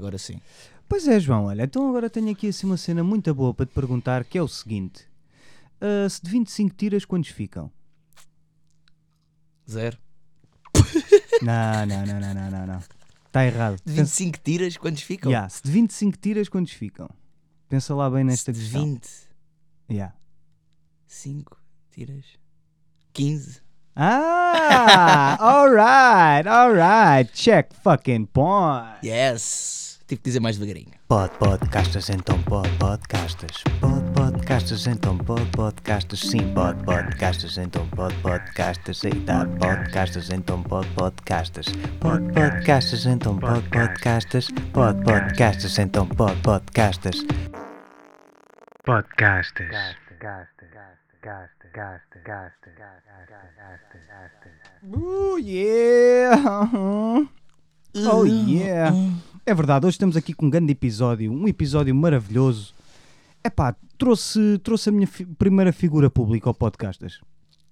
agora sim. Pois é, João, olha, então agora tenho aqui assim uma cena muito boa para te perguntar, que é o seguinte. Ah, se de 25 tiras, quantos ficam? Zero. Não, não, não, não, não, não, não. Está errado. De Pensa- 25 tiras, quantos ficam? Yeah, se de 25 tiras, quantos ficam? Pensa lá bem nesta de questão. 20, Yeah. 5 tiras, 15. Ah, alright, alright. Check fucking point. Yes! Tive que dizer mais devagarinho. Pod podcastas, então pod podcastas. Pod podcastas, então pod podcastas. Sim, pod podcastas, então pod podcastas. Eita, podcastas, então pod podcastas. Pod podcastas, então pod podcastas. Pod podcastas, então pod podcastas. Podcastas. Oh yeah! Oh yeah! É verdade, hoje estamos aqui com um grande episódio, um episódio maravilhoso. Epá, trouxe, trouxe a minha fi- primeira figura pública ao Podcastas.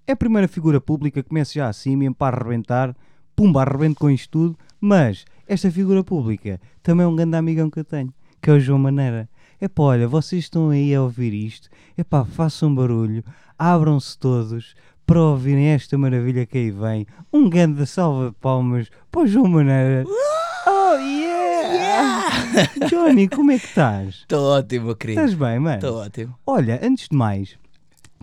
É a primeira figura pública, começo já assim, mesmo para arrebentar, pumba, arrebento com isto tudo, mas esta figura pública também é um grande amigão que eu tenho, que é o João Maneira. Epá, olha, vocês estão aí a ouvir isto, epá, façam barulho, abram-se todos para ouvirem esta maravilha que aí vem. Um grande salva de palmas para o João Maneira. Oh yeah! Johnny, como é que estás? Estou ótimo, querido. Estás bem, mano? Estou ótimo. Olha, antes de mais,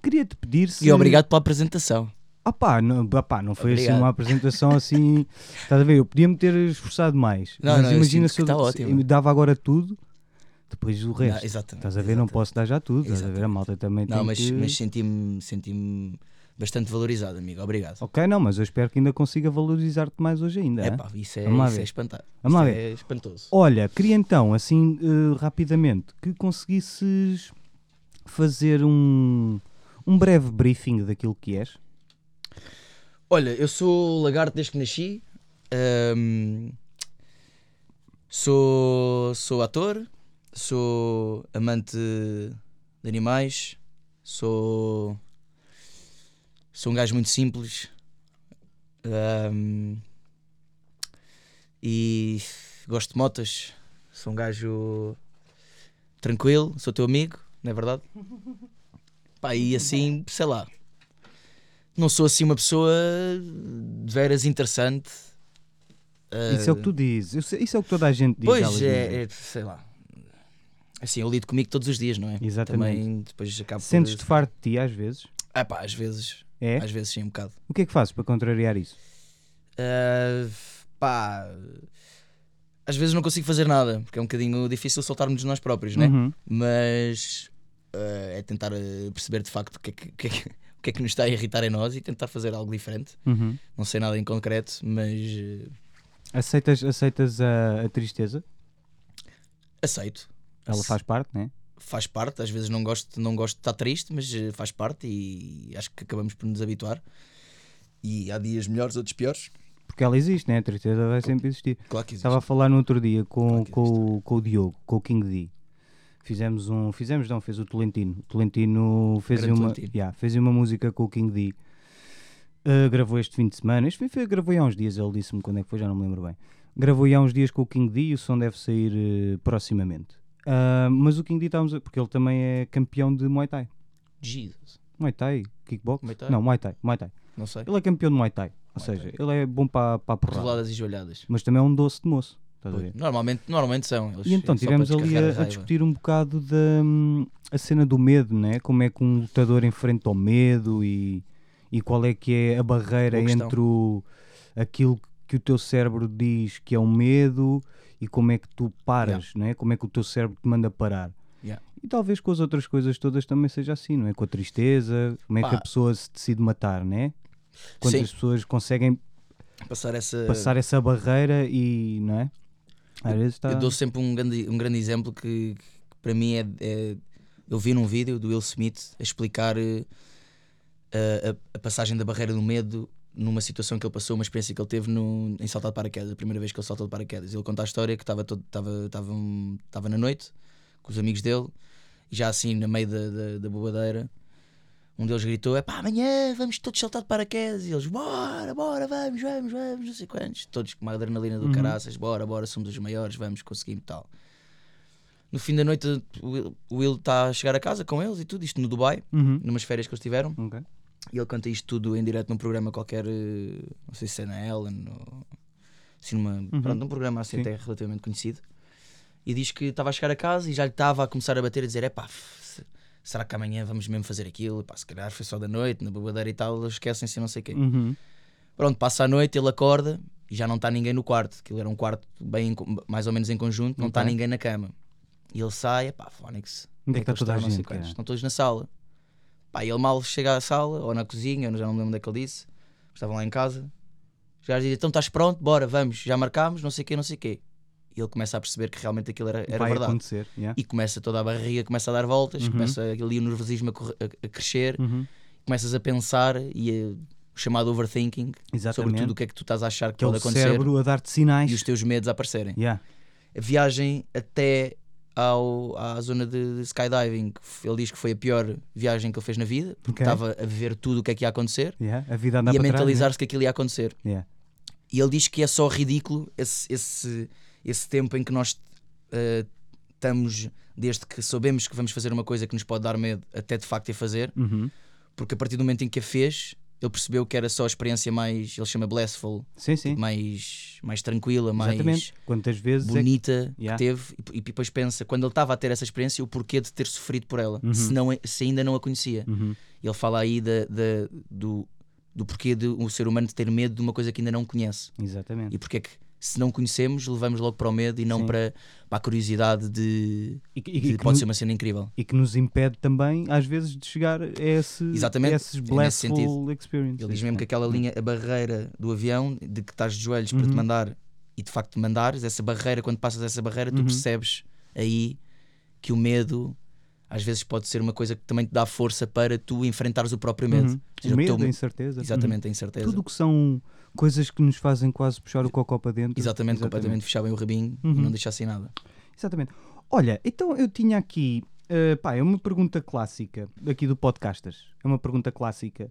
queria-te pedir se. E obrigado pela apresentação. Ah pá, não, ah pá, não foi assim Obrigado. uma apresentação assim. Estás a ver? Eu podia-me ter esforçado mais. Não, mas não, imagina sinto se eu, está se ótimo. eu me dava agora tudo, depois o resto. Não, exatamente. estás a ver? Não exatamente. posso dar já tudo. Estás a ver? A malta também Não, tem mas, que... mas senti-me senti bastante valorizado, amigo. Obrigado. Ok, não, mas eu espero que ainda consiga valorizar-te mais hoje ainda. É pá, isso é, Vamos isso é. Vamos lá Isto ver. É espantoso. Olha, queria então, assim, eh, rapidamente, que conseguisses fazer um, um breve briefing daquilo que és. Olha, eu sou lagarto desde que nasci. Ahm, sou, sou ator. Sou amante de animais. Sou. Sou um gajo muito simples. Ahm, e gosto de motas. Sou um gajo tranquilo. Sou teu amigo, não é verdade? Pá, e assim, sei lá não sou assim uma pessoa de veras interessante. Isso é o que tu dizes. Isso é o que toda a gente diz. Pois é, é, sei lá. Assim, eu lido comigo todos os dias, não é? Exatamente. Também depois acabo Sentes-te por. farto de ti às vezes? Ah, pá, às vezes. É? Às vezes sim, um bocado. O que é que fazes para contrariar isso? Ah, pá. Às vezes não consigo fazer nada, porque é um bocadinho difícil soltarmos de nós próprios, né? Uhum. Mas ah, é tentar ah, perceber de facto o que, é que, que é que- que é que nos está a irritar em nós e tentar fazer algo diferente. Uhum. Não sei nada em concreto, mas Aceitas, aceitas a, a tristeza? aceito. Ela faz parte, né? Faz parte, às vezes não gosto, não gosto de estar triste, mas eh, faz parte e acho que acabamos por nos habituar. E há dias melhores, outros piores. Porque ela existe, né? A tristeza vai sempre existir. Claro existe. Estava a falar no outro dia com, Claro com, o- com o Diogo, com o King D. Fizemos um. Fizemos, não, fez o Tolentino. O Tolentino fez Grande uma, Tolentino. yeah, fez uma música com o King D. Uh, gravou este fim de semana. Este foi, foi, gravou há uns dias, ele disse-me quando é que foi, já não me lembro bem. Gravou há uns dias com o King D e o som deve sair eh, proximamente. Ah, mas o King D estávamos a, porque ele também é campeão de Muay Thai. Jesus. Muay Thai? Kickbox? Muay Thai? Não, Muay Thai. Muay Thai. Não sei. Ele é campeão de Muay Thai. Ou Muay seja, Thai. ele é bom para para a porrada. E joelhadas. Mas também é um doce de moço. Normalmente, normalmente são. Eles- E então só tivemos para ali a, a discutir um bocado da a cena do medo, né? como é que um lutador enfrenta o medo e, e qual é que é a barreira entre o, aquilo que o teu cérebro diz que é um medo e como é que tu paras, né? como é que o teu cérebro te manda parar. Yeah. E talvez com as outras coisas todas também seja assim, não é? Com a tristeza, como é que Pá. a pessoa se decide matar, né? Quantas Sim, pessoas conseguem passar essa. passar essa barreira e, não é? Às vezes está... Eu dou sempre um grande, um grande exemplo que, que para mim é, é- Eu vi num vídeo do Will Smith a explicar a, a- a passagem da barreira do medo numa situação que ele passou, uma experiência que ele teve no, em saltar de paraquedas, a primeira vez que ele saltou de paraquedas. Ele conta a história que estava estava um- estava na noite com os amigos dele, e já assim, no meio da, da, da bobadeira, um deles gritou: é pá, amanhã vamos todos saltar de paraquedas. E eles: bora, bora, vamos, vamos, vamos, não sei quantos. Todos com uma adrenalina do Uhum. caraças: bora, bora, somos os maiores, vamos, conseguimos tal. No fim da noite, o Will- está a chegar a casa com eles e tudo, isto no Dubai, Uhum. numas férias que eles tiveram. Ok. E ele canta isto tudo em direto num programa qualquer, eh, não sei se é na Ellen ou assim numa, pronto, num programa assim Sim. até relativamente conhecido. E diz que estava a chegar a casa e já lhe estava a começar a bater a dizer: é pá, será que amanhã vamos mesmo fazer aquilo? Pá, se calhar foi só da noite, na bobadeira e tal, eles esquecem-se não sei o quê. Uhum. Pronto, passa a noite, ele acorda e já não está ninguém no quarto. Aquilo era um quarto bem, mais ou menos em conjunto, não está Ok. ninguém na cama. E ele sai, pá, Fónix, Onde é que está eles toda a gente, cara? Estão todos na sala. Pá, ele mal chega à sala, ou na cozinha, eu já não me lembro onde é que ele disse. Estavam lá em casa. Os gajos dizem, então estás pronto? Bora, vamos, já marcámos, não sei o quê, não sei o quê. E ele começa a perceber que realmente aquilo era, era Vai verdade. acontecer. yeah. E começa toda a barriga, começa a dar voltas, Uhum. começa ali o nervosismo a, a- a crescer, Uhum. começas a pensar e a- o chamado overthinking sobre Exatamente. tudo o que é que tu estás a achar que, que é o pode acontecer cérebro a dar-te sinais. e os teus medos a aparecerem. Yeah. A viagem até ao, à zona de, de skydiving, ele diz que foi a pior viagem que ele fez na vida, porque Ok. estava a ver tudo o que é que ia acontecer Yeah. A vida e a mentalizar-se que aquilo ia acontecer. né? Yeah. E ele diz que é só ridículo esse, esse, esse tempo em que nós eh, estamos, desde que soubemos que vamos fazer uma coisa que nos pode dar medo, até de facto a fazer, Uhum. porque a partir do momento em que a fez, ele percebeu que era só a experiência mais, ele chama blissful, Sim, sim. mais, mais tranquila, mais Exatamente. Quantas vezes é que- bonita Yeah. que teve e, e depois pensa, quando ele estava a ter essa experiência, o porquê de ter sofrido por ela, Uhum. se, não, se ainda não a conhecia. Uhum. Ele fala aí da, da- do, do porquê de o ser humano ter medo de uma coisa que ainda não conhece. Exatamente. E porque é que, se não conhecemos, levamos logo para o medo e não para, para a curiosidade de, E, que- e de que pode no- ser uma cena incrível. e que nos impede também, às vezes, de chegar a, esse, Exatamente, a esses é nesse blissful sentido. experiences. Ele diz mesmo que aquela linha, a barreira do avião, de que estás de joelhos para te Uhum. mandar e de facto te mandares, essa barreira, quando passas essa barreira, tu Uhum. percebes aí que o medo às vezes pode ser uma coisa que também te dá força para tu enfrentares o próprio medo. Uhum. Seja, O medo, teu- a incerteza. Exatamente, a incerteza. Uhum. Tudo que são coisas que nos fazem quase puxar o cocó para dentro. Exatamente, completamente fechavam o rabinho Uhum. e não deixassem nada. Exatamente. Olha, então eu tinha aqui, eh, pá, é uma pergunta clássica aqui do Podcasters. É uma pergunta clássica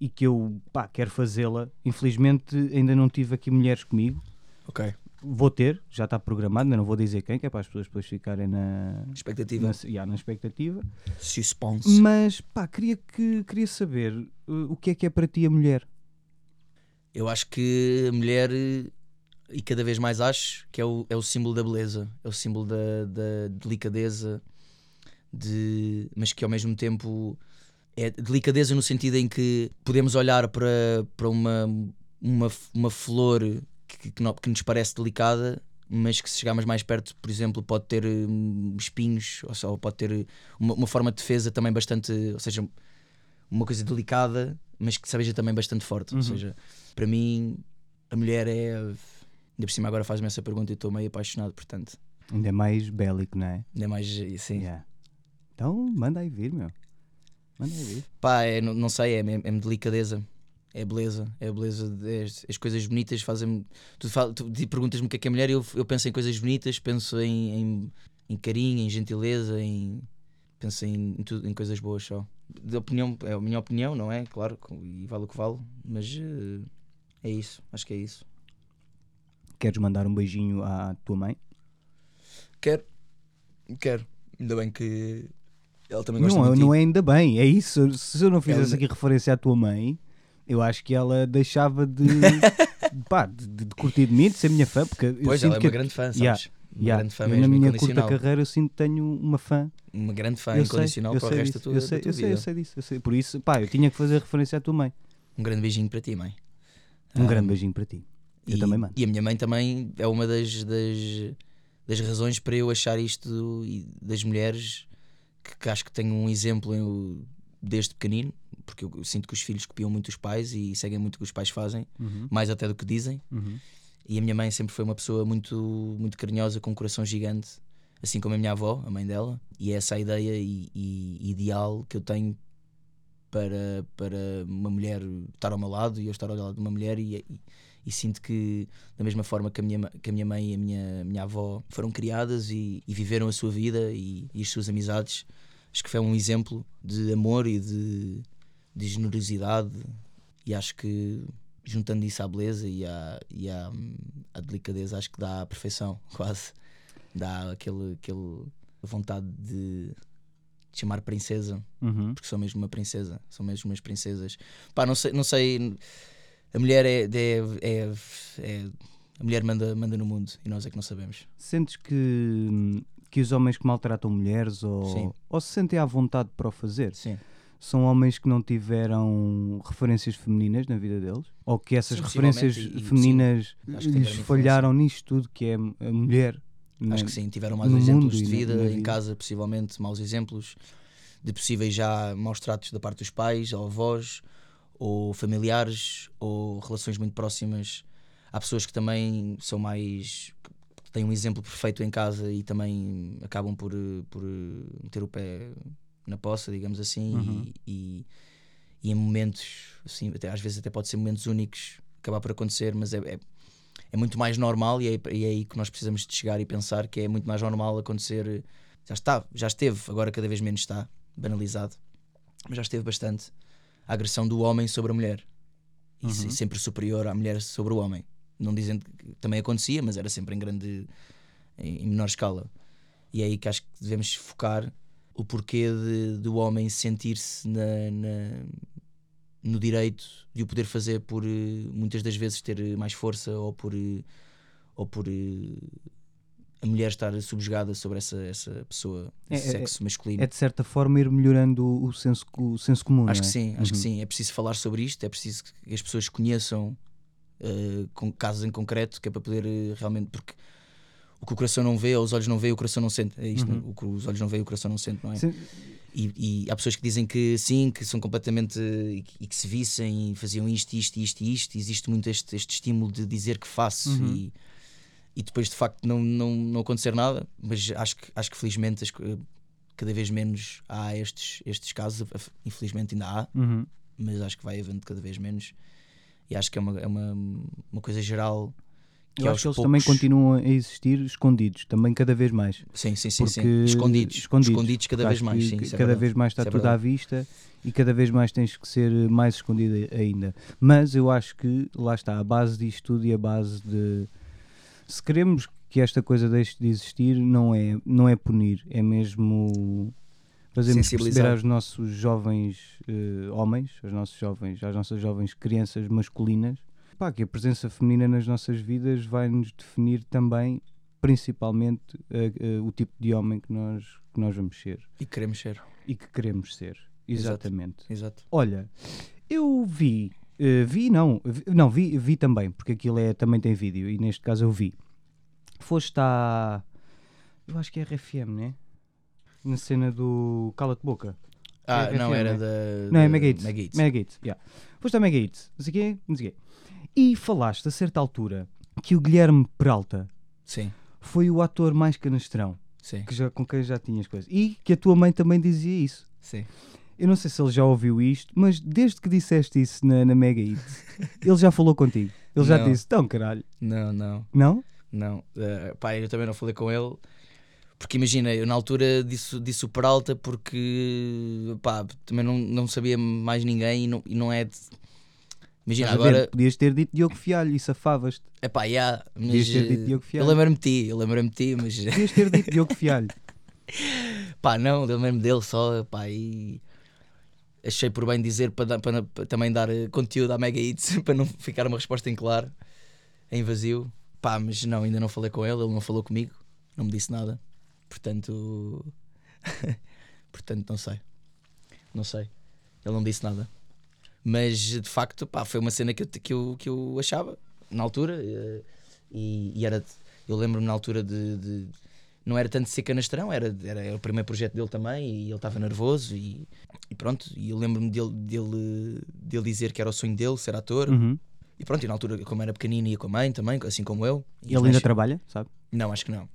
e que eu, pá, quero fazê-la. Infelizmente ainda não tive aqui mulheres comigo. Ok. Vou ter, já está programado, ainda não vou dizer quem, que é para as pessoas depois ficarem na, Expectativa. na, já, na expectativa. Suspense. Mas, pá, queria, que, queria saber eh, o que é que é para ti a mulher. Eu acho que a mulher, eh, e cada vez mais acho, que é o, é o símbolo da beleza, é o símbolo da, da delicadeza, de, mas que ao mesmo tempo é delicadeza no sentido em que podemos olhar para, para uma, uma, uma flor que, que, que nos parece delicada, mas que se chegarmos mais perto, por exemplo, pode ter hum, espinhos, ou, só pode ter uma, uma forma de defesa também bastante, ou seja, uma coisa delicada, mas que seja também bastante forte. Uhum. Ou seja, para mim, a mulher é. Ainda por cima agora faz-me essa pergunta e estou meio apaixonado, portanto, Ainda é mais bélico, não é? ainda é mais assim. Yeah. Então, manda aí vir, meu. Manda aí vir. Pá, é, não, não sei, é, é, é delicadeza. É beleza, é beleza. de- as, as coisas bonitas fazem-me. Tu, tu perguntas-me o que é que é mulher e eu, eu penso em coisas bonitas, penso em, em, em carinho, em gentileza, em. Penso em, em, tudo, em coisas boas só. De opinião, é a minha opinião, não é? Claro, e vale o que vale, mas eh, é isso, acho que é isso. Queres mandar um beijinho à tua mãe? Quero, quero. Ainda bem que ela também gosta Não, de não ti. é ainda bem, é isso. Se eu não fizesse Ela- aqui referência à tua mãe, eu acho que ela deixava de, pá, de, de- de curtir de mim, de ser minha fã, porque eu Pois, sinto ela é que uma grande fã, sabes? Yeah, Uma yeah, grande fã eu, mesmo, na minha curta carreira eu sinto que tenho uma fã. Uma grande fã eu incondicional sei, para o resto disso, da tua, eu sei, da tua eu sei, eu vida. sei disso. eu sei. Por isso, pá, eu tinha que fazer referência à tua mãe. Um grande beijinho para ti, mãe. Um Ah, grande beijinho para ti. Eu e, também mando. E a minha mãe também é uma das, das, das razões para eu achar isto das mulheres que, que acho que tenho um exemplo eu, desde pequenino, porque eu sinto que os filhos copiam muito os pais e seguem muito o que os pais fazem, Uhum, mais até do que dizem. uhum. E a minha mãe sempre foi uma pessoa muito, muito carinhosa, com um coração gigante, assim como a minha avó, a mãe dela. E é essa a ideia e, e ideal que eu tenho para, para uma mulher estar ao meu lado e eu estar ao lado de uma mulher. E, e, e sinto que, da mesma forma que a minha, que a minha mãe e a minha, minha avó foram criadas e, e viveram a sua vida e, e as suas amizades, acho que foi um exemplo de amor e de, de generosidade e acho que juntando isso à beleza e à, e à, à delicadeza acho que dá a perfeição quase. Dá aquele, aquele vontade de chamar princesa Uhum. porque sou mesmo uma princesa são mesmo umas princesas. Pá não sei não sei a mulher é, é, é, é- a mulher manda manda no mundo e nós é que não sabemos. Sentes que, que os homens que maltratam mulheres ou, Sim. ou se sentem à vontade para o fazer? Sim são homens que não tiveram referências femininas na vida deles? Ou que essas referências e- femininas Acho lhes falharam nisto tudo, que é a mulher? Acho né? que sim, tiveram mais exemplos de na- vida em casa, possivelmente maus exemplos de possíveis já maus tratos da parte dos pais, ou avós, ou familiares, ou relações muito próximas. Há pessoas que também são mais. que têm um exemplo perfeito em casa e também acabam por, eh, por eh, meter o pé na poça, digamos assim, Uhum. e, e, e em momentos, assim, até, às vezes até pode ser momentos únicos acabar por acontecer, mas é, é, é muito mais normal e é, e é aí que nós precisamos de chegar e pensar que é muito mais normal acontecer. Já está, já esteve, agora cada vez menos está, banalizado, mas já esteve bastante a agressão do homem sobre a mulher e Uhum. sempre superior à mulher sobre o homem. Não dizendo que também acontecia, mas era sempre em grande, em menor escala. E é aí que acho que devemos focar o porquê de, do homem sentir-se na, na- no direito de o poder fazer por eh, muitas das vezes ter eh, mais força ou por eh, ou por a mulher estar subjugada sobre essa, essa pessoa, É- esse é- sexo masculino. É de certa forma ir melhorando o, o senso, o senso comum. Acho não que é? sim, acho que Uhum. sim. É preciso falar sobre isto, é preciso que as pessoas conheçam eh, com casos em concreto, que é para poder realmente. Porque o que o coração não vê, os olhos não veem, o coração não sente. É isto, Uhum. não? o que os olhos não veem, o coração não sente, não é? Sim, E, e há pessoas que dizem que sim, que são completamente. e que, se vissem e faziam isto, isto, isto e isto. Existe muito este, este estímulo de dizer que faço Uhum. e, e depois de facto não, não, não acontecer nada. Mas acho que, acho que felizmente as co- cada vez menos há estes, estes casos. Infelizmente ainda há, uhum. mas acho que vai havendo cada vez menos. E acho que é uma, é uma, uma coisa geral. Que Eu acho que eles poucos- também continuam a existir escondidos, também cada vez mais. Sim, sim, sim, sim. Porque- Escondidos. escondidos. Escondidos, cada vez mais. Sim, é cada verdade. vez mais está é tudo à vista e cada vez mais tens que ser mais escondido ainda. Mas eu acho que lá está, a base disto tudo e a base de se queremos que esta coisa deixe de existir, não é, não é punir, é mesmo fazermos perceber aos nossos jovens eh, homens, aos nossos jovens, às nossas jovens crianças masculinas, pá, que a presença feminina nas nossas vidas vai nos definir também, principalmente, eh, eh, o tipo de homem que nós, que nós vamos ser E queremos ser. e que queremos ser. Exato. Exatamente. Exato. Olha, eu vi, eh, vi não, vi, não, vi, vi também, porque aquilo é, também tem vídeo e neste caso eu vi. Foste à. Eu acho que é RFM, né? Na cena do Cala-te Boca. Ah, É não, era né? da. Não, é da Mega Hits. Mega Hits. Mega Hits, yeah. Foste à Mega Hits, não sei o quê, não sei o quê. E falaste a certa altura que o Guilherme Peralta Sim, foi o ator mais canastrão sim, que já, com quem já tinhas coisas. E que a tua mãe também dizia isso. sim. Eu não sei se ele já ouviu isto, mas desde que disseste isso na, na Mega Hits, ele já falou contigo. Ele já Não. te disse, então caralho. Não, não, Não? não. Uh, pá, eu também não falei com ele. Porque imagina, eu na altura disse, disse o Peralta porque pá, também não, não sabia mais ninguém e não, e não é. de- Imagina, Estás a ver? agora. Podias ter dito Diogo Fialho e safavas-te. É pá, yeah, mas. Podias ter dito eh, Diogo Eu Fialho. lembro-me de ti, eu lembro-me de ti, mas. Podias ter dito Diogo Fialho. Pá, não, eu lembro-me dele só, pá, e. Achei por bem dizer para, dar- para- para também dar eh, conteúdo à Mega Hits para não ficar uma resposta em claro, em vazio. Pá, mas não, ainda não falei com ele, ele não falou comigo, não me disse nada. Portanto. Portanto, não sei. Não sei. Ele não disse nada. Mas de facto, pá, foi uma cena que eu, que eu, que eu achava na altura. eh, E, e era. Eu lembro-me na altura de, de- Não era tanto de ser canastrão, era, era, era o primeiro projeto dele também e ele estava nervoso e, e pronto. E eu lembro-me dele, dele, dele dizer que era o sonho dele ser ator. Uhum. E pronto, e na altura, como era pequenino, ia com a mãe também, assim como eu. Ele ainda nós- trabalha, sabe? Não, acho que não.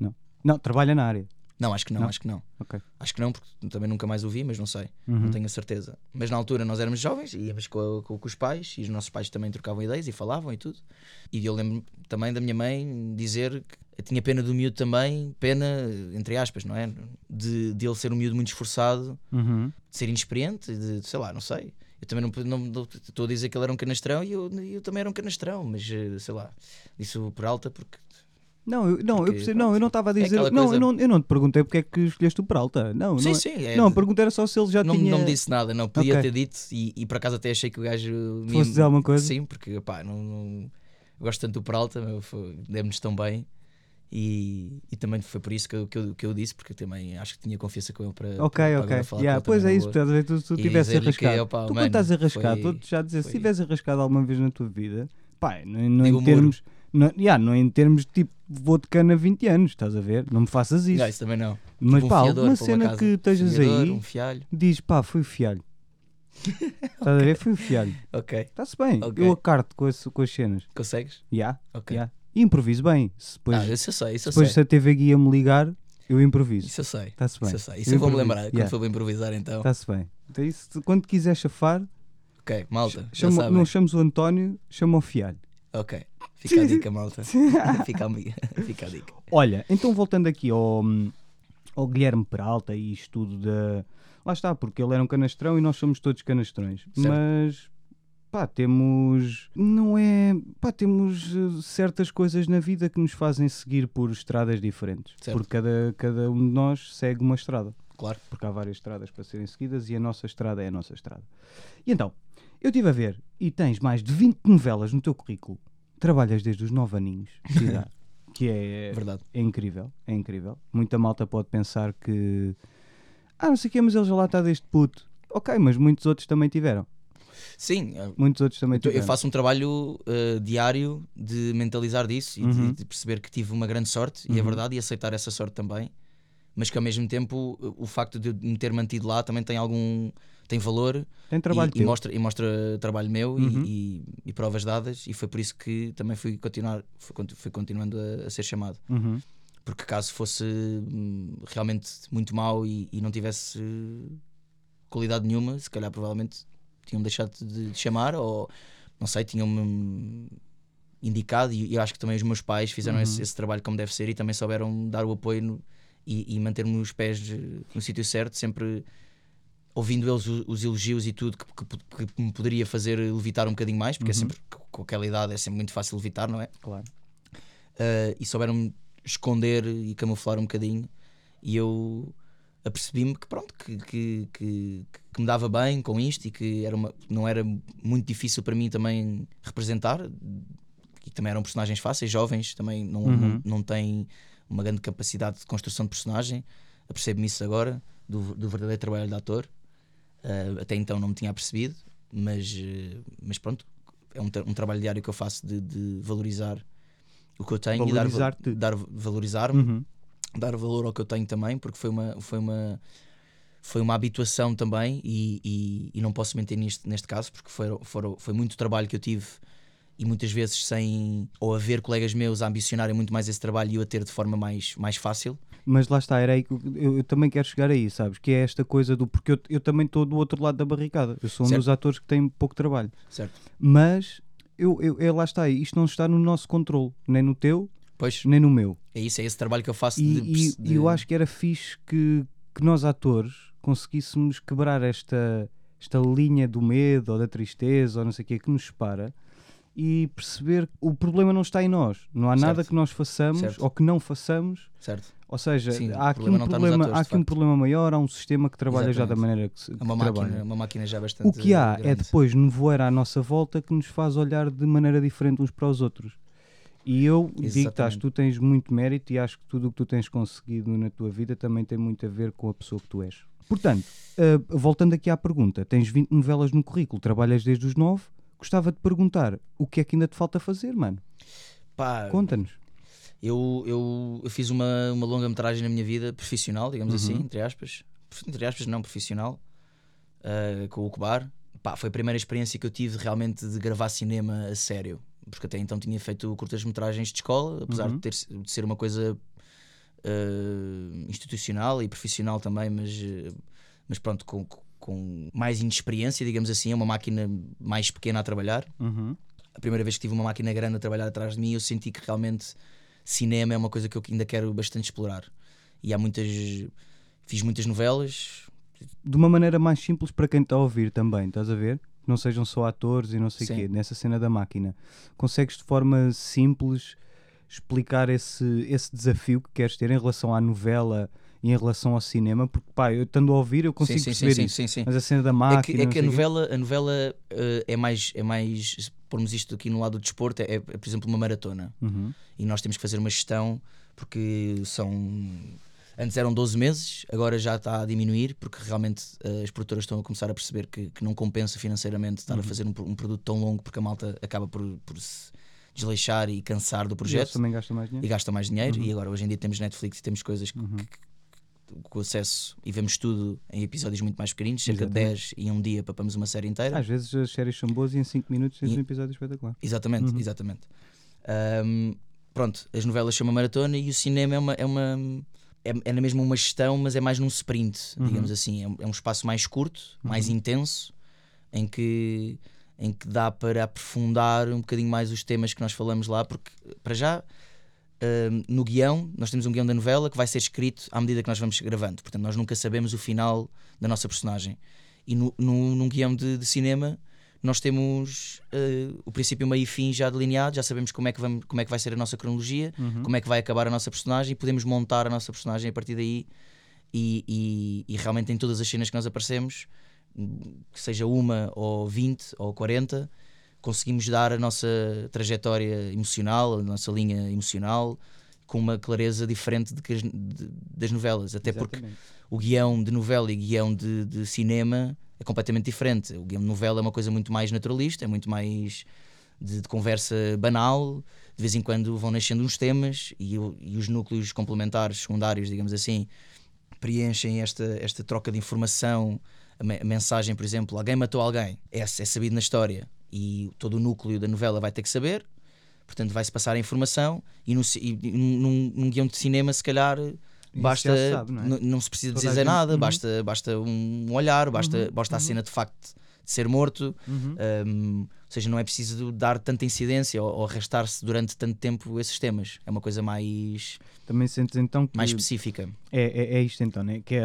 Não, trabalha na área. Não, acho que não, Não? acho que não. Ok. Acho que não, porque também nunca mais o vi, mas não sei. Uhum. Não tenho a certeza. Mas na altura nós éramos jovens, íamos com, com, com os pais e os nossos pais também trocavam ideias e falavam e tudo. E eu lembro também da minha mãe dizer que tinha pena do miúdo também, pena, entre aspas, não é? de, de ele ser um miúdo muito esforçado, Uhum. de ser inexperiente, de sei lá, não sei. Eu também não não- estou a dizer que ele era um canastrão e eu, eu também era um canastrão, mas eh, sei lá, isso por alta porque Não, eu, não, eu Porque, percebo- não, eu não estava a dizer. aquela não, coisa- eu não, eu não te perguntei porque é que escolheste o Peralta. Não, sim, não, é- sim, é, não, a pergunta era só se ele já não, tinha. não me disse nada, não podia Ok. ter dito e, e por acaso até achei que o gajo me- Fosse dizer alguma coisa? Sim, porque pá, não, não- eu gosto tanto do Peralta, demos-nos tão bem e, e também foi por isso que eu, que, eu, que eu disse, porque eu também acho que tinha confiança com ele para. Ok, para ok. agora falar Yeah, pois é isso, a ver? Tu, tu tivesse dizer-lhe que, arriscado. opá, tu, quando mano, estás arriscado, foi- estou já dizer, se foi- tivesse arriscado alguma vez na tua vida, pá, não, não em termos. Não, yeah, não em termos de tipo, vou de cana 20 anos, estás a ver? Não me faças isso. Não, isso também não. Mas Tipo um pá, fiador uma cena casa. que estejas aí, Um diz pá, foi o fialho. estás a ver? Foi o fialho. Ok. Está-se bem, Ok. eu acarto com, esse- com as cenas. Consegues? Yeah, Ok. yeah. E improviso bem. Se depois, Ah, isso eu sei, isso eu depois se sei. a TV Guia me ligar, eu improviso. Isso eu sei. Está-se bem. Isso eu sei. Isso eu vou-me improviso. lembrar quando Yeah. for para improvisar então. Está-se bem. Então, isso, quando quiser chafar, Ok, malta. já sabem. não chames o António, chama o Fialho. Ok. Fica a dica, malta. Fica a, fica a dica. Olha, então voltando aqui ao, ao Guilherme Peralta e isto tudo da. Lá está, porque ele era um canastrão e nós somos todos canastrões. Certo. Mas pá, temos. Não é. Pá, temos eh, certas coisas na vida que nos fazem seguir por estradas diferentes. Certo. Porque cada, cada um de nós segue uma estrada. Claro. Porque há várias estradas para serem seguidas e a nossa estrada é a nossa estrada. E então, eu estive a ver e tens mais de 20 novelas no teu currículo. Trabalhas desde os 9 aninhos de idade, que é, Verdade. é incrível, é incrível. Muita malta pode pensar que ah, não sei o que, mas ele já lá está desde puto. Ok, mas muitos outros também tiveram. Sim, eu- Muitos outros também eu tiveram. faço um trabalho uh, diário de mentalizar disso e de- Uhum. de, perceber que tive uma grande sorte, e é Uhum. verdade, e aceitar essa sorte também. Mas que ao mesmo tempo o facto de eu me ter mantido lá também tem algum. Tem valor Tem trabalho e, e mostra, e mostra trabalho meu e- Uhum. e, e provas dadas, e foi por isso que também fui, continuar, fui, conti- fui continuando a, a ser chamado. Uhum. Porque caso fosse hum, realmente muito mau e, e não tivesse qualidade nenhuma, se calhar provavelmente tinham deixado de de chamar ou não sei, tinham-me indicado e eu acho que também os meus pais fizeram Uhum. esse, esse trabalho como deve ser e também souberam dar o apoio no- e, e manter-me os pés eh, no sítio certo, sempre ouvindo eles os elogios e tudo que, que- que me poderia fazer levitar um bocadinho mais, porque é Uhum. sempre com aquela idade é sempre muito fácil levitar, não é? Claro. Uh, e souberam esconder e camuflar um bocadinho e eu apercebi-me que pronto que, que, que, que me dava bem com isto e que era uma, não era muito difícil para mim também representar e também eram personagens fáceis, jovens também não, Uhum. não, não têm uma grande capacidade de construção de personagem apercebo-me isso agora do, do verdadeiro trabalho de ator Uh, até então não me tinha apercebido mas, uh, mas pronto é um, um trabalho diário que eu faço de, de valorizar o que eu tenho Valorizar-te. e dar, dar valorizar-me, Uhum. dar valor ao que eu tenho também, porque foi uma, foi uma, foi uma habituação também e, e, e não posso mentir neste, neste caso, porque foi, foram, foi muito trabalho que eu tive e muitas vezes sem ou haver colegas meus a ambicionarem muito mais esse trabalho e eu a ter de forma mais, mais fácil. Mas lá está, era aí que eu, eu- eu também quero chegar aí, sabes? Que é esta coisa do. Porque eu, eu também estou do outro lado da barricada. Eu sou um Certo. dos atores que tem pouco trabalho. Certo. Mas eu, eu, eu- lá está, isto não está no nosso controle, nem no teu, Pois nem no meu. é isso, é esse trabalho que eu faço E, de, e- de- e eu acho que era fixe que, que nós atores conseguíssemos quebrar esta, esta linha do medo ou da tristeza ou não sei o que que nos separa e perceber que o problema não está em nós. Não há nada Certo. que nós façamos Certo. ou que não façamos. certo. Ou seja, Sim, há aqui problema um problema, atores, há aqui um problema maior, há um sistema que trabalha já da Exatamente. maneira que, se, É que uma máquina, trabalha. uma máquina já bastante O que há é grande. depois nevoeiro à nossa volta que nos faz olhar de maneira diferente uns para os outros. E eu digo-te, Exatamente. tu tens muito mérito e acho que tudo o que tu tens conseguido na tua vida também tem muito a ver com a pessoa que tu és. Portanto, ah, voltando aqui à pergunta, tens 20 novelas no currículo, trabalhas desde os 9, gostava de perguntar o que é que ainda te falta fazer, mano? Pá, Conta-nos. Eu, eu, eu fiz uma, uma longa metragem na minha vida profissional, digamos assim, Uhum. entre aspas. Entre aspas, não profissional, ah, com o Cubar. Pá, foi a primeira experiência que eu tive realmente de gravar cinema a sério. Porque até então tinha feito curtas-metragens de escola, apesar Uhum. de, ter, de ser uma coisa ah, institucional e profissional também, mas, ah, mas pronto, com, com mais inexperiência, digamos assim. É uma máquina mais pequena a trabalhar Uhum. a primeira vez que tive uma máquina grande a trabalhar atrás de mim, eu senti que realmente cinema é uma coisa que eu ainda quero bastante explorar. E há muitas. Fiz muitas novelas. De uma maneira mais simples para quem está a ouvir também, estás a ver? Não sejam só atores e não sei o quê, nessa cena da máquina. Consegues de forma simples explicar esse, esse desafio que queres ter em relação à novela em relação ao cinema? Porque, pá, eu estando a ouvir, eu consigo sim, sim, perceber sim, isso. sim, sim. Mas a cena da É máquina. que, é que a novela, a novela eh, é mais, é mais, se pormos isto aqui no lado do desporto, é, é, por exemplo uma maratona. Uhum. E nós temos que fazer uma gestão porque são. Antes eram 12 meses, agora já está a diminuir porque realmente eh, as produtoras estão a começar a perceber que, que não compensa financeiramente estar Uhum. a fazer um, um produto tão longo porque a malta acaba por, por se desleixar e cansar do E projeto também gastam mais dinheiro. e gasta mais dinheiro. Uhum. E agora hoje em dia temos Netflix e temos coisas que, Uhum. que- com acesso e vemos tudo em episódios muito mais pequeninos, cerca Exatamente. de 10 e em um dia papamos uma série inteira. Às vezes as séries são boas e em 5 minutos tens E- um episódio espetacular. Exatamente, Uhum. exatamente. Ahm, pronto, as novelas são uma maratona e o cinema é uma. É, uma, é, é na mesma uma gestão, mas é mais num sprint, Uhum. digamos assim. É um, é um espaço mais curto, mais intenso, em que, em que dá para aprofundar um bocadinho mais os temas que nós falamos lá, porque para já. No guião, nós temos um guião da novela que vai ser escrito à medida que nós vamos gravando, portanto, nós nunca sabemos o final da nossa personagem. E no, no, num guião de, de cinema, nós temos eh, o princípio, meio e fim já delineado, já sabemos como é, que vamos, como é que vai ser a nossa cronologia, Uhum. como é que vai acabar a nossa personagem e podemos montar a nossa personagem a partir daí e, e- e realmente em todas as cenas que nós aparecemos, que seja uma ou 20 ou 40, conseguimos dar a nossa trajetória emocional, a nossa linha emocional com uma clareza diferente de que as- de- das novelas, até porque Exatamente. o guião de novela e guião de, de cinema é completamente diferente. O guião de novela é uma coisa muito mais naturalista, é muito mais de, de conversa banal. De vez em quando vão nascendo uns temas e, e os núcleos complementares, secundários, digamos assim, preenchem esta, esta troca de informação. A, me- a mensagem, por exemplo, alguém matou alguém, é, é sabido na história e todo o núcleo da novela vai ter que saber. Portanto, vai-se passar a informação e, no, e num, num guião de cinema, se calhar, basta. se sabe, não é? não se precisa Toda dizer nada, Uhum. basta, basta um olhar, basta, basta a cena de facto de ser morto. Uhum. Um, ou seja, não é preciso dar tanta incidência ou, ou arrastar-se durante tanto tempo esses temas. É uma coisa mais, Também sentes então mais específica. é, é, é isto então, né? que é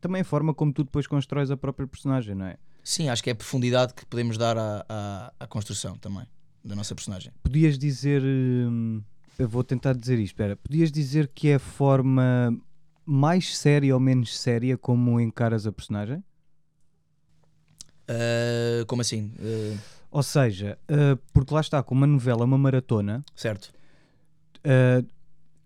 também a forma como tu depois constróis a própria personagem, não é? Sim, acho que é a profundidade que podemos dar à, à, à construção também da nossa personagem. Podias dizer, hum, eu vou tentar dizer isto, espera, podias dizer que é a forma mais séria ou menos séria como encaras a personagem? Uh, como assim? Uh, Ou seja, uh, porque lá está, como uma novela é uma maratona, certo.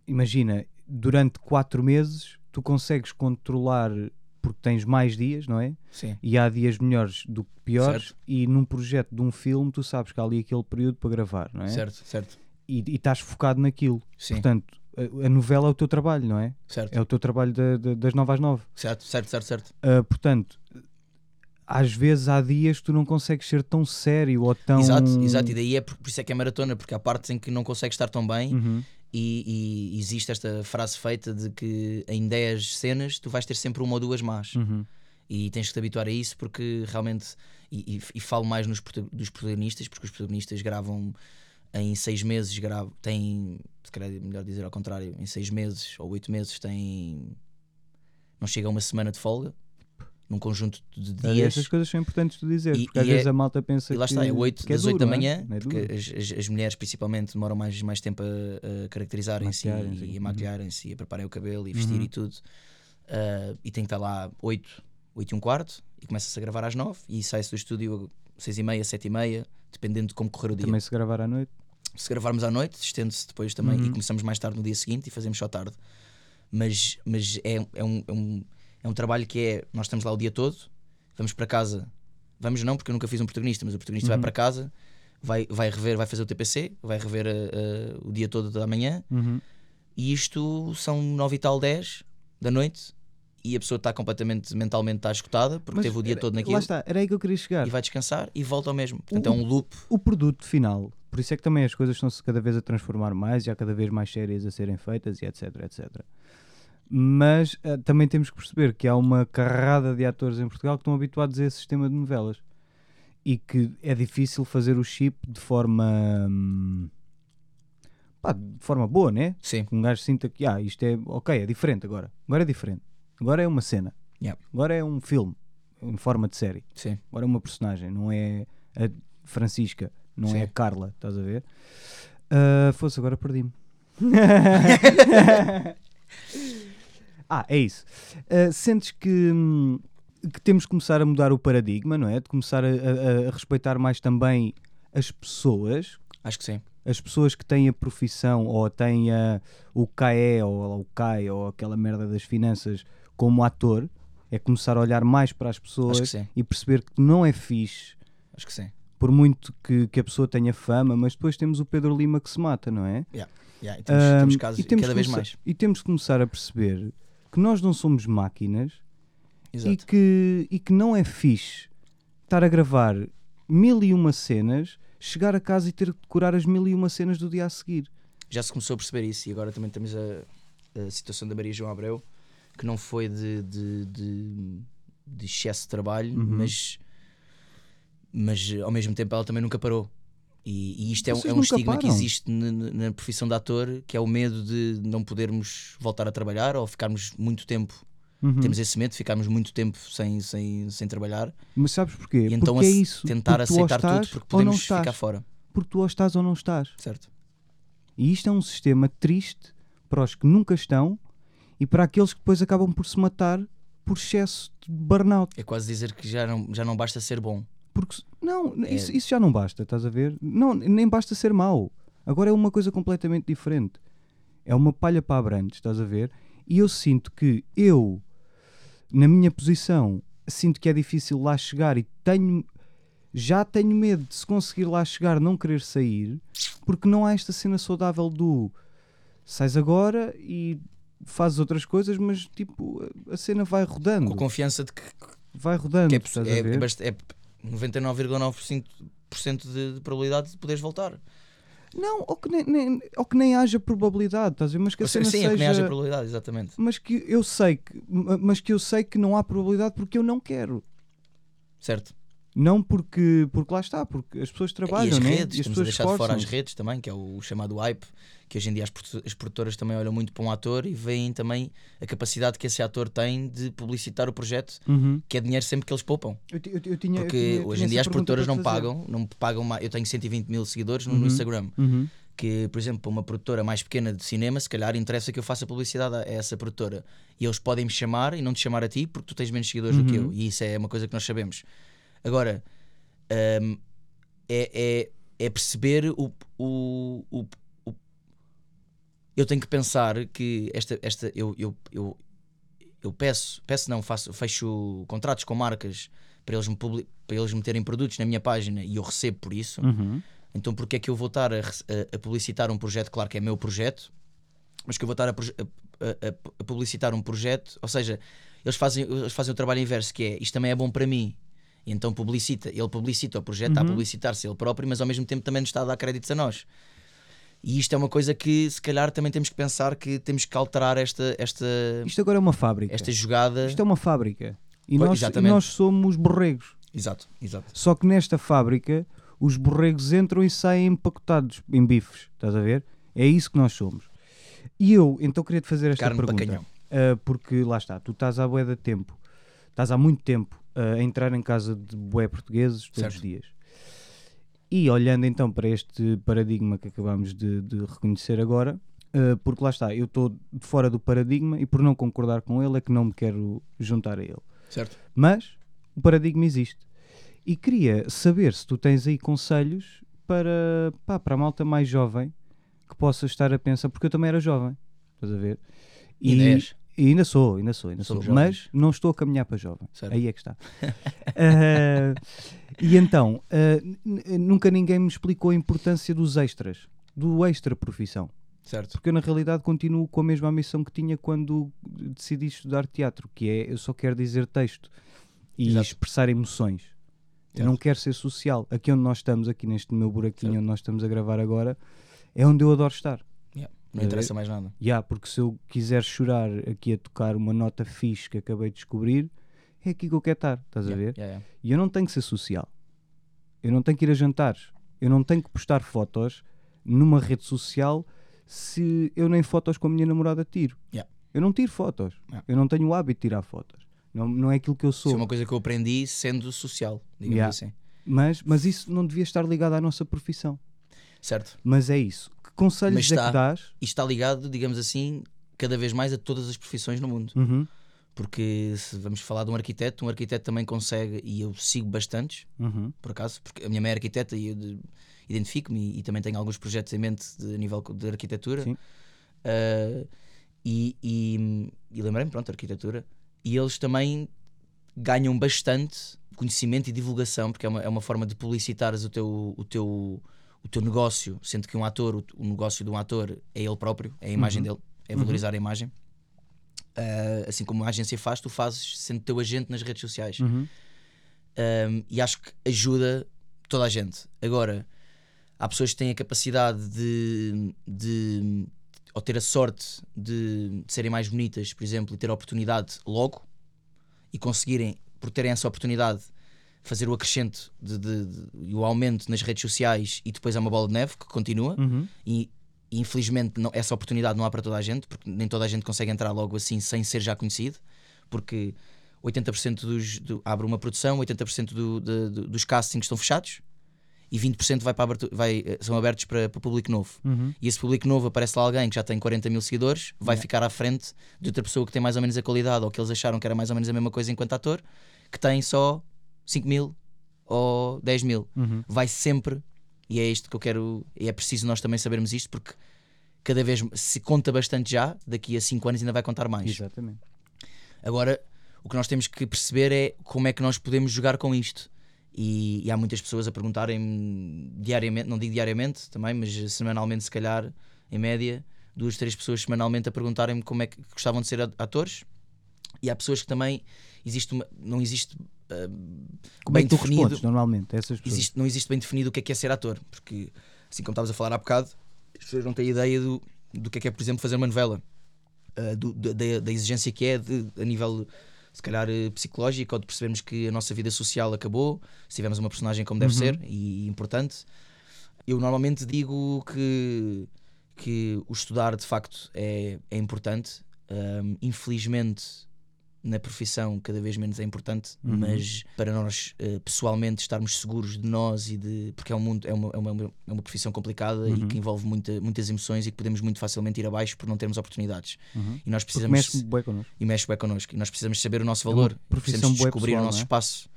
imagina, durante quatro meses tu consegues controlar porque tens mais dias, não é? Sim. E há dias melhores do que piores, Certo. e num projeto de um filme tu sabes que há ali aquele período para gravar, não é? Certo, certo. E, e estás focado naquilo. Sim, Portanto, a, a novela é o teu trabalho, não é? certo. É o teu trabalho da- da- das nove às nove. Certo, certo, certo, certo. Uh, portanto, às vezes há dias que tu não consegues ser tão sério ou tão. Exato, exato. E daí é por, por isso é que é maratona, porque há partes em que não consegues estar tão bem Uhum. E, e existe esta frase feita de que em 10 cenas tu vais ter sempre uma ou duas más. Uhum. E tens que te habituar a isso porque realmente. E, e- e falo mais nos dos protagonistas, porque os protagonistas gravam em seis meses, gravam, têm. Se calhar é melhor dizer ao contrário, em seis meses ou oito meses têm. Não chega a uma semana de folga, num conjunto de dias. Essas coisas são importantes de dizer, E- porque às e é- vezes a malta pensa E lá que, está, é 8 que é das 8 duro, da não manhã, é? É porque as, as- as mulheres principalmente demoram mais, mais tempo a, a caracterizarem-se e, e a uhum. maquilharem-se e a prepararem o cabelo e vestir Uhum. e tudo. Ah, e tem que estar lá 8, 8 e um quarto e começa-se a gravar às 9 e sai-se do estúdio 6 e meia, 7 e meia, dependendo de como correr o dia. Também se gravar à noite. Se gravarmos à noite, estende-se depois também e Uhum. começamos mais tarde no dia seguinte e fazemos só tarde. Mas, mas é, é, um, é, um, é um trabalho que é. Nós estamos lá o dia todo, vamos para casa. Vamos não, porque eu nunca fiz um protagonista, mas o protagonista vai Uhum. para casa, vai, vai rever, vai fazer o TPC, vai rever eh, o dia todo da manhã Uhum. e isto são 9 e tal 10 da noite e a pessoa está completamente mentalmente está esgotada porque Mas teve o dia era- todo Lá naquilo está, era aí que eu queria chegar. e vai descansar e volta ao mesmo. Portanto, é O- um loop. O produto final, por isso é que também as coisas estão-se cada vez a transformar mais e há cada vez mais séries a serem feitas e etc, etc. Mas eh, também temos que perceber que há uma carrada de atores em Portugal que estão habituados a esse sistema de novelas e que é difícil fazer o chip de forma hum, pá, de forma boa, né? Sim, Que um gajo sinta que ah, isto é ok, é diferente agora, agora é diferente. Agora é uma cena. Yeah. Agora é um filme em forma de série. Sim. Agora é uma personagem, não é a Francisca, não Sim. é a Carla, estás a ver? Ah, fosse, agora perdi-me. ah, é isso. Ah, sentes que, hum, que temos que começar a mudar o paradigma, não é? De começar a, a- a respeitar mais também as pessoas, Acho que sim. as pessoas que têm a profissão ou têm a- o CAE ou o CAI ou aquela merda das finanças como ator, é começar a olhar mais para as pessoas e perceber que não é fixe, Acho que sim. por muito que, que a pessoa tenha fama, mas depois temos o Pedro Lima que se mata, não é? Yeah, e temos, Ahm, temos casos e temos cada vez mais. E temos que começar a perceber que nós não somos máquinas e que, e que não é fixe estar a gravar mil e uma cenas, chegar a casa e ter que decorar as mil e uma cenas do dia a seguir. Já se começou a perceber isso e agora também temos a, a situação da Maria João Abreu, que não foi de, de, de, de excesso de trabalho, Uhum. mas, mas ao mesmo tempo ela também nunca parou. E, e isto é, um- é um estigma que param? existe na, profissão de ator, que é o medo de não podermos voltar a trabalhar ou ficarmos muito tempo. Uhum. Temos esse medo de ficarmos muito tempo sem, sem, sem trabalhar Mas sabes porquê? e então porque é isso. tentar aceitar tudo porque podemos estás. ficar fora. Porque tu ou estás ou não estás. Certo? E isto é um sistema triste para os que nunca estão e para aqueles que depois acabam por se matar por excesso de burnout. É quase dizer que já não, já não basta ser bom. Porque não, É. isso, isso já não basta, estás a ver? Não, nem basta ser mau. Agora é uma coisa completamente diferente. É uma palha para abrantes, estás a ver? E eu sinto que eu, na minha posição, sinto que é difícil lá chegar e tenho já tenho medo de se conseguir lá chegar não querer sair, porque não há esta cena saudável do sais agora e fazes outras coisas, mas tipo, a cena vai rodando. Com confiança de que, Vai rodando, que é, a é, é 99,9% por cento de, de probabilidade de poderes voltar. Não, ou que nem, nem- ou que nem haja probabilidade, estás a ver? Mas que a seja, cena sim, é que nem seja... haja probabilidade, exatamente. Mas que eu sei que, ma- mas que eu sei que não há probabilidade porque eu não quero. Certo. Não porque, porque lá está, porque as pessoas trabalham, e as né? redes, e as pessoas deixar de fora as redes também, que é o chamado hype, que hoje em dia as, produ- as produtoras também olham muito para um ator e veem também a capacidade que esse ator tem de publicitar o projeto, Uhum. que é dinheiro sempre que eles poupam. Eu, eu eu tinha, Porque tinha- hoje em dia as produtoras não pagam, não pagam mais. Eu tenho 120 mil seguidores no, no Uhum. Instagram. Uhum. que, por exemplo, para uma produtora mais pequena de cinema, se calhar interessa que eu faça publicidade a a essa produtora. E eles podem me chamar e não te chamar a ti porque tu tens menos seguidores do que Uhum. eu. E isso é uma coisa que nós sabemos. Agora, hum, é, é, é perceber o, o, o, o- Eu tenho que pensar que esta. esta eu, eu, eu, eu peço, peço não, faço, fecho contratos com marcas para eles, me publi- para eles meterem produtos na minha página e eu recebo por isso. Uhum. Então porque é que eu vou estar a, a- a publicitar um projeto, claro que é meu projeto, mas que eu vou estar a- a publicitar um projeto, ou seja, eles fazem, eles fazem o trabalho inverso, que é isto também é bom para mim. E então publicita, ele publicita o projeto, está a Uhum. publicitar-se ele próprio, mas ao mesmo tempo também nos está a dar créditos a nós. E isto é uma coisa que se calhar também temos que pensar que temos que alterar esta, esta, Isto agora é uma fábrica. esta jogada. Isto é uma fábrica. E Pois, nós, e nós somos borregos. Exato, exato. Só que nesta fábrica os borregos entram e saem empacotados em bifes. Estás a ver? É isso que nós somos. E eu, então, queria te fazer esta Carne pergunta. Uh, porque lá está, tu estás há bué de tempo, estás há muito tempo a entrar em casa de bué portugueses todos Certo. os dias. E olhando então para este paradigma que acabamos de, de reconhecer agora, uh, porque lá está, eu estou fora do paradigma e por não concordar com ele é que não me quero juntar a ele. Certo? Mas o paradigma existe. E queria saber se tu tens aí conselhos para, pá, para a malta mais jovem que possa estar a pensar, porque eu também era jovem, estás a ver? E és. E ainda sou, ainda sou, ainda Somos sou. jovens. Mas não estou a caminhar para jovem. Certo. Aí é que está. Ah, e então, n- nunca ninguém me explicou a importância dos extras, do extra profissão. Certo. Porque eu, na realidade, continuo com a mesma missão que tinha quando decidi estudar teatro, que é eu só quero dizer texto e Exato. expressar emoções. Eu Certo. não quero ser social. Aqui onde nós estamos, aqui neste meu buraquinho Certo. onde nós estamos a gravar agora, é onde eu adoro estar. Yeah. Não A interessa mais nada. Já, porque se eu quiser chorar aqui a tocar uma nota fixe que acabei de descobrir, é aqui que eu quero estar, estás a Yeah, ver? yeah, yeah. E eu não tenho que ser social. Eu não tenho que ir a jantares. Eu não tenho que postar fotos numa rede social se eu nem fotos com a minha namorada tiro. Yeah. Eu não tiro fotos. Yeah. Eu não tenho o hábito de tirar fotos. Não, não é aquilo que eu Isso sou. é uma coisa que eu aprendi sendo social, digamos Yeah. assim. Mas, mas isso não devia estar ligado à nossa profissão. Certo? Mas é isso. Conselhos Mas é está. que dás? E está ligado, digamos assim, cada vez mais a todas as profissões no mundo. Uhum, Porque se vamos falar de um arquiteto, um arquiteto também consegue, e eu sigo bastantes, uhum, por acaso, porque a minha mãe é arquiteta e eu de- identifico-me e, e também tenho alguns projetos em mente de, a nível de arquitetura. Sim. Ah, e e, e lembrei-me, pronto, arquitetura. E eles também ganham bastante conhecimento e divulgação, porque é uma, é uma forma de publicitares o teu, o, teu, o teu negócio, sendo que um ator, o, o negócio de um ator é ele próprio, é a imagem Uhum. dele, é valorizar a imagem. Ah, assim como a agência faz, tu fazes sendo teu agente nas redes sociais. uhum. Um, e acho que ajuda toda a gente. Agora, há pessoas que têm a capacidade de, de ou ter a sorte de, de serem mais bonitas, por exemplo, e ter a oportunidade logo e conseguirem, por terem essa oportunidade, fazer o acrescento de, de- de- e o aumento nas redes sociais e depois há uma bola de neve que continua. Uhum. E, e, infelizmente não- essa oportunidade não há para toda a gente, porque nem toda a gente consegue entrar logo assim sem ser já conhecido, porque 80% dos, do, abre uma produção, 80% do, dos castings estão fechados e 20% vai para abertu- vai, eh, são abertos para, para público novo. Uhum. E esse público novo aparece lá alguém que já tem 40 mil seguidores, vai Yeah. ficar à frente de outra pessoa que tem mais ou menos a qualidade ou que eles acharam que era mais ou menos a mesma coisa enquanto ator, que tem só 5 mil ou 10 mil Uhum. vai sempre, e é isto que eu quero, e é preciso nós também sabermos isto, porque cada vez se conta bastante já, daqui a 5 anos ainda vai contar mais. Exatamente. Agora, o que nós temos que perceber é como é que nós podemos jogar com isto. E, e há muitas pessoas a perguntarem diariamente, não digo diariamente também, mas semanalmente, se calhar, em média, duas, três pessoas semanalmente a perguntarem-me como é que gostavam de ser atores. E há pessoas que também existe uma- não existe ah, Como é bem que tu definido respondes normalmente essas pessoas? existe- não existe bem definido o que é que é ser ator, porque assim como estavas a falar há bocado, as pessoas não têm ideia do, do que é que é, por exemplo, fazer uma novela, Ah, do- da, da- exigência que é de- a nível se calhar eh, psicológico ou de percebermos que a nossa vida social acabou, se tivermos uma personagem como deve Uhum. ser e, importante. Eu normalmente digo que, que o estudar de facto é, é importante. Ahm, infelizmente na profissão cada vez menos é importante, Uhum. mas para nós eh, pessoalmente estarmos seguros de nós e de. porque é um mundo, é uma, é uma, é uma profissão complicada e Uhum. que envolve muita, muitas emoções e que podemos muito facilmente ir abaixo por não termos oportunidades. Uhum. E nós Porque precisamos mexe bem connosco. e mexe bem connosco. E nós precisamos saber o nosso É valor, profissão precisamos descobrir pessoal, o nosso é? espaço.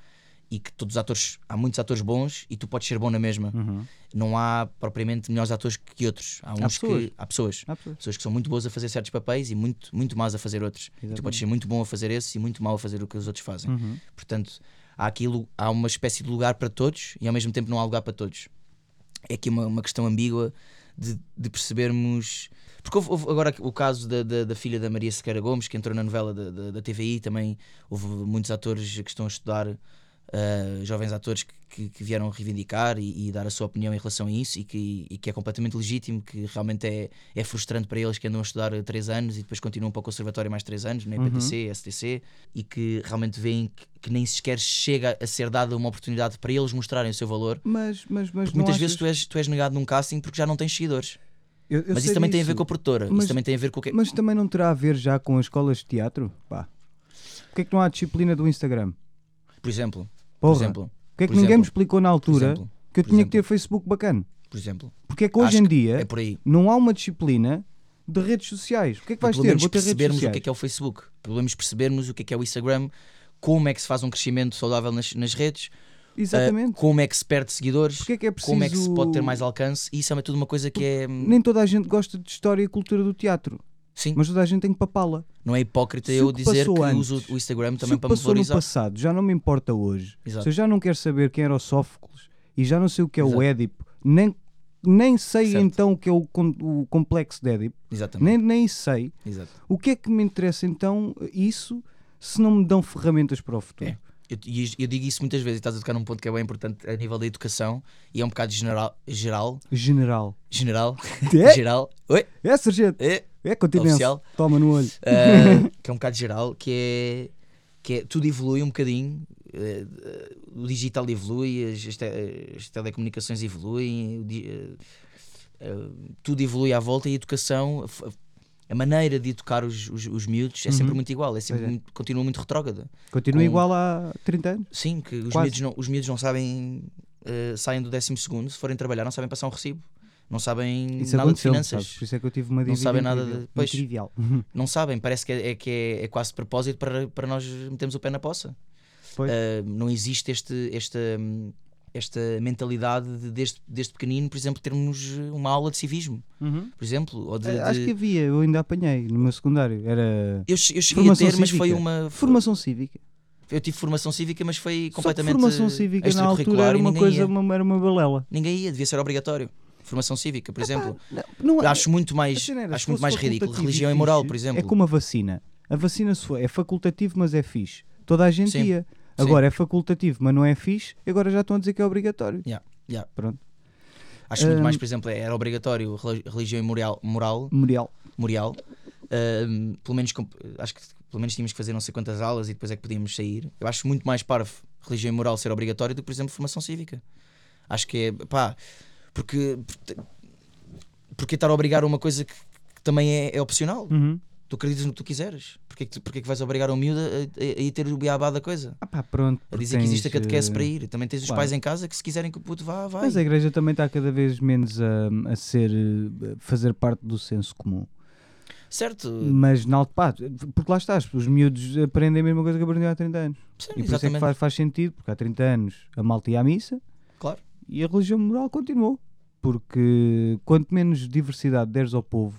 E que todos os atores, há muitos atores bons e tu podes ser bom na mesma. Uhum. Não há propriamente melhores atores que outros. Há uns pessoas. que. Há pessoas. Há pessoas. Pessoas que são muito boas a fazer certos papéis e muito, muito más a fazer outros. Tu podes ser muito bom a fazer esse e muito mau a fazer o que os outros fazem. Uhum. Portanto, há aquilo, há uma espécie de lugar para todos e ao mesmo tempo não há lugar para todos. É aqui uma, uma questão ambígua de, de percebermos. Porque houve, houve agora o caso da, da, da filha da Maria Sequeira Gomes, que entrou na novela da, da, da TVI, também houve muitos atores que estão a estudar, ah, jovens atores que, que, que vieram reivindicar e, e dar a sua opinião em relação a isso e que, e que é completamente legítimo, que realmente é, é frustrante para eles que andam a estudar 3 anos e depois continuam para o conservatório mais 3 anos, no EPTC, STC, e que realmente veem que, que nem sequer chega a ser dada uma oportunidade para eles mostrarem o seu valor. Mas, mas, mas muitas achas... vezes tu és, tu és negado num casting porque já não tens seguidores. Eu- eu Mas isso também tem a ver com a produtora. Mas- isso também tem a ver com o que. Mas também não terá a ver já com as escolas de teatro? Pá. Porquê é que não há disciplina do Instagram? Por exemplo. Porra. Por exemplo. Porquê é que ninguém me exemplo, explicou na altura exemplo. que eu tinha exemplo. que ter Facebook bacana? Por exemplo. Porque é que hoje em dia É não há uma disciplina de redes sociais. O que é que vais ter? Vou ter percebermos o que é que é o Facebook. Pelo menos percebermos o que é que é o Instagram, como é que se faz um crescimento saudável nas, nas redes, ah, Exatamente. como é que se perde seguidores, Porque é que é preciso... como é que se pode ter mais alcance. E isso é tudo uma coisa que é. Nem toda a gente gosta de história e cultura do teatro, Sim, mas toda a gente tem que papá-la. não é hipócrita se eu o dizer que antes- uso o Instagram Se também o que para me passou no valorizar. passado já não me importa hoje, Exato. se eu já não quero saber quem era o Sófocles e já não sei o que é o Exato. Édipo, nem, nem sei Certo. então o que é o, o complexo de Édipo, Exatamente. nem, nem sei. Exato. O que é que me interessa então isso se não me dão ferramentas para o futuro? É. Eu, eu digo isso muitas vezes e estás a tocar num ponto que é bem importante a nível da educação e é um bocado general. Geral. General. General. É, geral. Oi? é sargento. É. É continense. Oficial. Toma no olho. Uh, que é um bocado geral, que é, que é tudo evolui um bocadinho, uh, o digital evolui, as, as, te- as telecomunicações evoluem, uh, tudo evolui à volta e a educação, a maneira de educar os, os, os miúdos é sempre Uhum. muito igual, é sempre é. muito- continua muito retrógrada. Continua Com- igual há 30 anos. Sim, que os Quase. miúdos, não, os miúdos não sabem, eh, saem do décimo segundo, se forem trabalhar, não sabem passar um recibo, não sabem Isso nada de finanças, sabes? Por isso é que eu tive uma Não sabem nada incrível, de- pois. trivial. não sabem, parece que é, é que é, é quase de propósito para, para nós metermos o pé na poça. Pois. Eh, não existe este, esta, hum, esta mentalidade de, desde, desde pequenino, por exemplo, termos uma aula de civismo, Uhum. por exemplo, ou de, Eh, Acho de- que havia, eu ainda apanhei no meu secundário. Era eu, eu cheguei Formação a ter, mas foi cívica. uma formação cívica. Eu tive formação cívica, mas foi completamente formação cívica na altura era uma coisa, ia. uma, era uma balela. Ninguém ia, devia ser obrigatório. Formação cívica, por exemplo. Não, não acho muito mais, era, acho muito mais ridículo. Religião e moral, por exemplo. É como a vacina. A vacina é facultativo, mas é fixe. Toda a gente Sim, ia. Sim. Agora é facultativo, mas não é fixe. Agora já estão a dizer que é obrigatório. Yeah, yeah. Pronto. Acho muito Hum. mais, por exemplo, era obrigatório reli- religião e moral, moral, Memorial. moral. Hum, pelo menos acho que pelo menos tínhamos que fazer não sei quantas aulas e depois é que podíamos sair. Eu acho muito mais parvo religião e moral ser obrigatório do que, por exemplo, formação cívica. Acho que é pá, porque porque estar a obrigar uma coisa que, que também é, é opcional. Uhum. Tu acreditas no que tu quiseres. Porquê que, tu- porquê que vais obrigar um miúdo a, a, a ir ter o beabá da coisa? Ah pá, pronto. A dizer que existe a tens, catequese eh, para ir. Também tens os claro. pais em casa que se quiserem que o puto vá, vai. Mas a igreja também está cada vez menos a, a ser eh, fazer parte do senso comum. Certo? Mas na pá, porque lá estás, os miúdos aprendem a mesma coisa que aprendiam há 30 anos. Sim, E por isso é que faz, faz sentido, porque há 30 anos a malta ia à missa Claro. e a religião moral continuou. Porque quanto menos diversidade deres ao povo,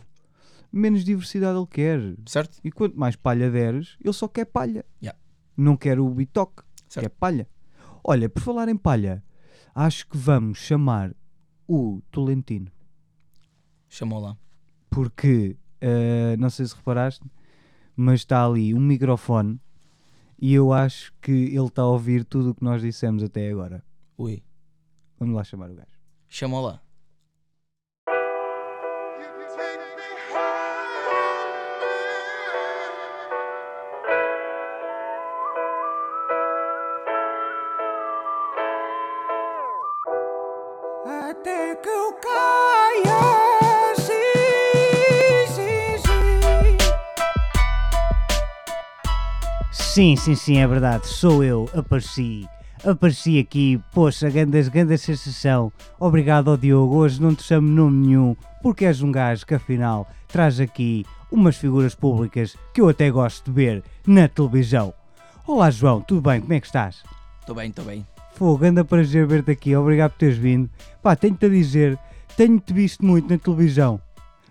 menos diversidade ele quer. Certo? E quanto mais palha deres, ele só quer palha. Yeah. Não quer o bitoque, quer palha. Olha, por falar em palha, acho que vamos chamar o Tolentino. Chamou lá. Porque, eh, não sei se reparaste, mas está ali um microfone e eu acho que ele está a ouvir tudo o que nós dissemos até agora. Ui. Vamos lá chamar o gajo. Chamou lá. Sim, sim, sim, é verdade. Sou eu, apareci. Apareci aqui, poxa, grandes, grande sensação. Obrigado ao Diogo. Hoje não te chamo nome nenhum, porque és um gajo que afinal traz aqui umas figuras públicas que eu até gosto de ver na televisão. Olá, João, tudo bem? Como é que estás? Estou bem, estou bem. Fogo, anda prazer ver-te aqui, obrigado por teres vindo. Pá, tenho-te a dizer, tenho-te visto muito na televisão,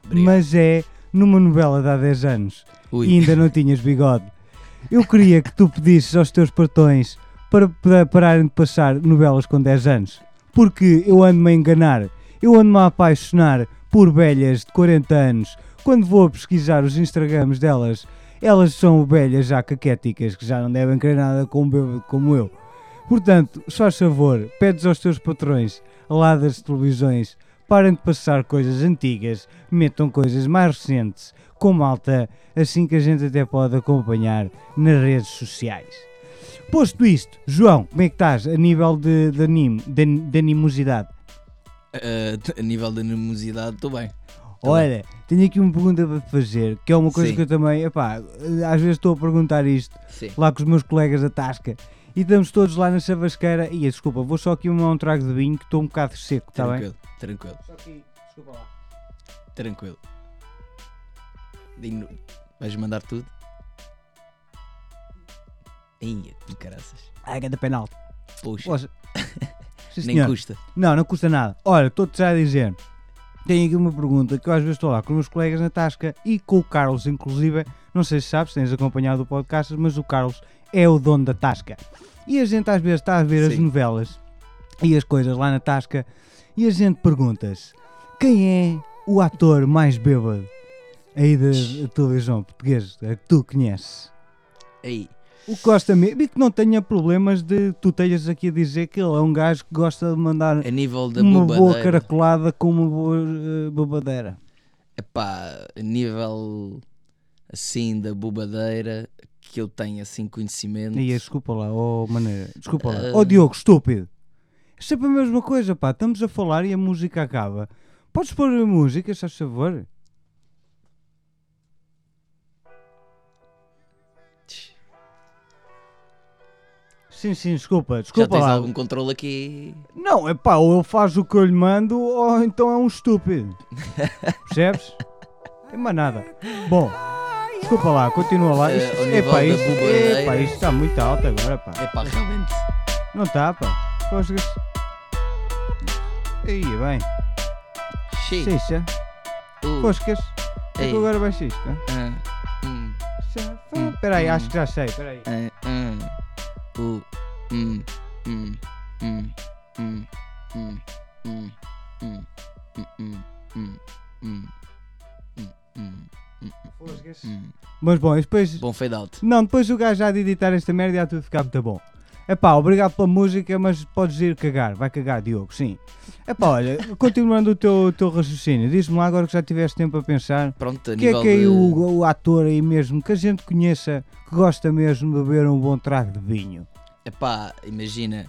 Obrigado. mas é numa novela de há 10 anos Ui. e ainda não tinhas bigode. Eu queria que tu pedisses aos teus patrões para, para pararem de passar novelas com 10 anos, porque eu ando-me a enganar, eu ando-me a apaixonar por velhas de 40 anos. Quando vou a pesquisar os Instagrams delas, elas são velhas já caquéticas, que já não devem querer nada com um bêbado como eu. Portanto, faz favor, pedes aos teus patrões lá das televisões, parem de passar coisas antigas, metam coisas mais recentes, com malta, assim que a gente até pode acompanhar nas redes sociais. Posto isto, João, como é que estás a nível de, de anime, de, de animosidade? Eh, a nível de animosidade, estou bem. Olha, tenho aqui uma pergunta para fazer, que é uma coisa Sim. que eu também, epá, às vezes estou a perguntar isto Sim. lá com os meus colegas da Tasca e estamos todos lá na chavasqueira e desculpa, vou só aqui um, um trago de vinho que estou um bocado seco, está bem? Tranquilo, tranquilo, Só aqui, desculpa lá. tranquilo. Vais mandar tudo? Ia, que caraças. Ai, cada penalti. Puxa, Poxa. Sim, nem custa. Não, não custa nada. Olha, estou-te já a dizer. Tenho aqui uma pergunta que eu às vezes estou lá com os meus colegas na Tasca e com o Carlos, inclusive. Não sei se sabes, tens acompanhado o podcast, mas o Carlos é o dono da Tasca. E a gente às vezes está a ver as Sim. novelas e as coisas lá na Tasca e a gente pergunta-se quem é o ator mais bêbado aí da da televisão portuguesa que tu conheces? Aí, O que gosta mesmo e que não tenha problemas de tu tenhas aqui a dizer que ele é um gajo que gosta de mandar a nível da uma boa caracolada com uma boa eh, bobadeira. Epá, a nível assim da bobadeira que eu tenho assim conhecimento. E desculpa lá, oh maneira, desculpa lá. Ah. Oh Diogo, estúpido. É sempre a mesma coisa, pá. Estamos a falar e a música acaba. Podes pôr a música, se faz favor? Sim, sim, desculpa, Já desculpa tens lá. algum controle aqui. Não, é pá, ou ele faz o que eu lhe mando ou então é um estúpido. Percebes? Tem mais nada. Bom, desculpa lá, continua lá. Eh, Isto, epá, da isto, bubadeira. epá, isto está muito alto agora, pá. É pá, realmente. Não está, pá. Fosgas. Aí, bem. Xiii. Xixa. Uh, Fosgas. É que agora vai xixa. hum, Hum, Espera aí, hum. acho que já sei, espera aí. ah, ah, uh, hum, hum, hum, hum, hum, hum, hum, hum, hum, hum, hum, hum, hum, hum. Mas bom, e depois. Bom fade out. Não, depois o gajo já de editar esta merda ia tudo ficar muito bom. Epá, obrigado pela música, mas podes ir cagar. Vai cagar, Diogo, sim. Epá, olha, continuando o teu, teu raciocínio, diz-me lá agora que já tiveste tempo a pensar. Pronto, a O que é nível que é de... o, o ator aí mesmo, que a gente conheça, que gosta mesmo de beber um bom trago de vinho? Epá, imagina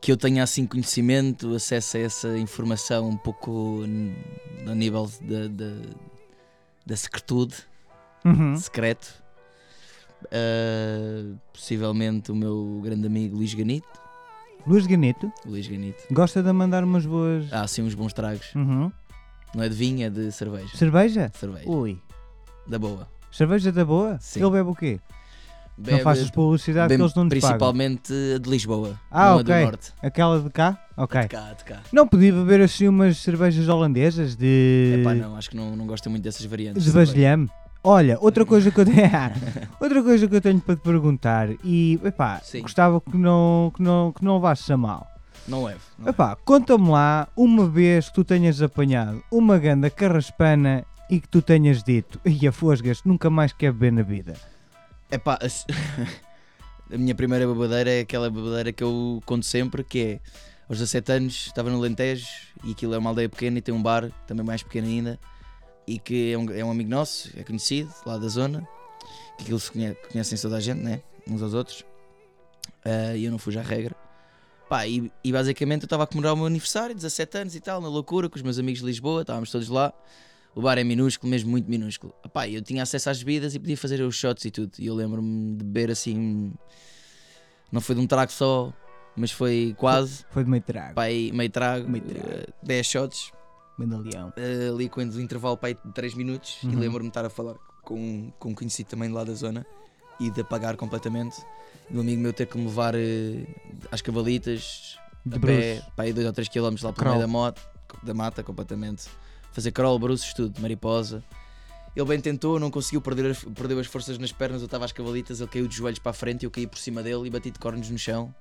que eu tenha assim conhecimento, acesso a essa informação um pouco a nível da, da, da secretude, Uhum. secreto. Ah, possivelmente o meu grande amigo Luís Ganito. Luís Ganito, Luís Ganito. gosta de mandar umas boas. Há assim uns bons tragos. Uhum. Não é de vinho, é de cerveja. Cerveja? Cerveja. Ui. Da boa. Cerveja da boa? Sim. Ele bebe o quê? Não Bebe- faças publicidade que bebe eles não nos pagam. Principalmente a de Lisboa. Ah, não ok. a do Norte. Aquela de cá? Ok. De cá, de cá. Não podia beber assim umas cervejas holandesas de. Epá, não, acho que não, não gosto muito dessas variantes. de vasilhame. Olha, outra coisa que eu tenho. outra coisa que eu tenho para te perguntar e epá, Sim. gostava que não, que não, que não levasses a mal. Não leve. não. Epá, conta-me lá uma vez que tu tenhas apanhado uma ganda carraspana e que tu tenhas dito, ia fosgas, nunca mais quer beber na vida. Epá, a, s- a minha primeira babadeira é aquela babadeira que eu conto sempre, que é aos 17 anos estava no Lentejo e aquilo é uma aldeia pequena e tem um bar, também mais pequeno ainda, e que é um, é um amigo nosso, é conhecido, lá da zona, que aquilo se conhe- conhecem toda a gente, né? Uns aos outros. Ah, E eu não fui à regra. Pá, e, e basicamente eu estava a comemorar o meu aniversário, 17 anos e tal, na loucura, com os meus amigos de Lisboa, estávamos todos lá. O bar é minúsculo, mesmo muito minúsculo. Epá, eu tinha acesso às bebidas e podia fazer os shots e tudo. E eu lembro-me de beber assim. Não foi de um trago só, mas foi quase. Foi de meio trago. Pá, aí meio trago, Meio trago. 10 shots. Medalhão. eh, ali com o intervalo pá, de 3 minutos. Uhum. E lembro-me de estar a falar com, com um conhecido também lá da zona e de apagar completamente. E um amigo meu ter que me levar eh, às cavalitas, De a pé, pá, aí 2 ou 3 km lá pelo meio da, moto, da mata, completamente. Fazer crawl, bruços, tudo, mariposa. Ele bem tentou, não conseguiu, perder, as- perdeu as forças nas pernas, eu estava às cavalitas, ele caiu de joelhos para a frente, eu caí por cima dele e bati de cornos no chão.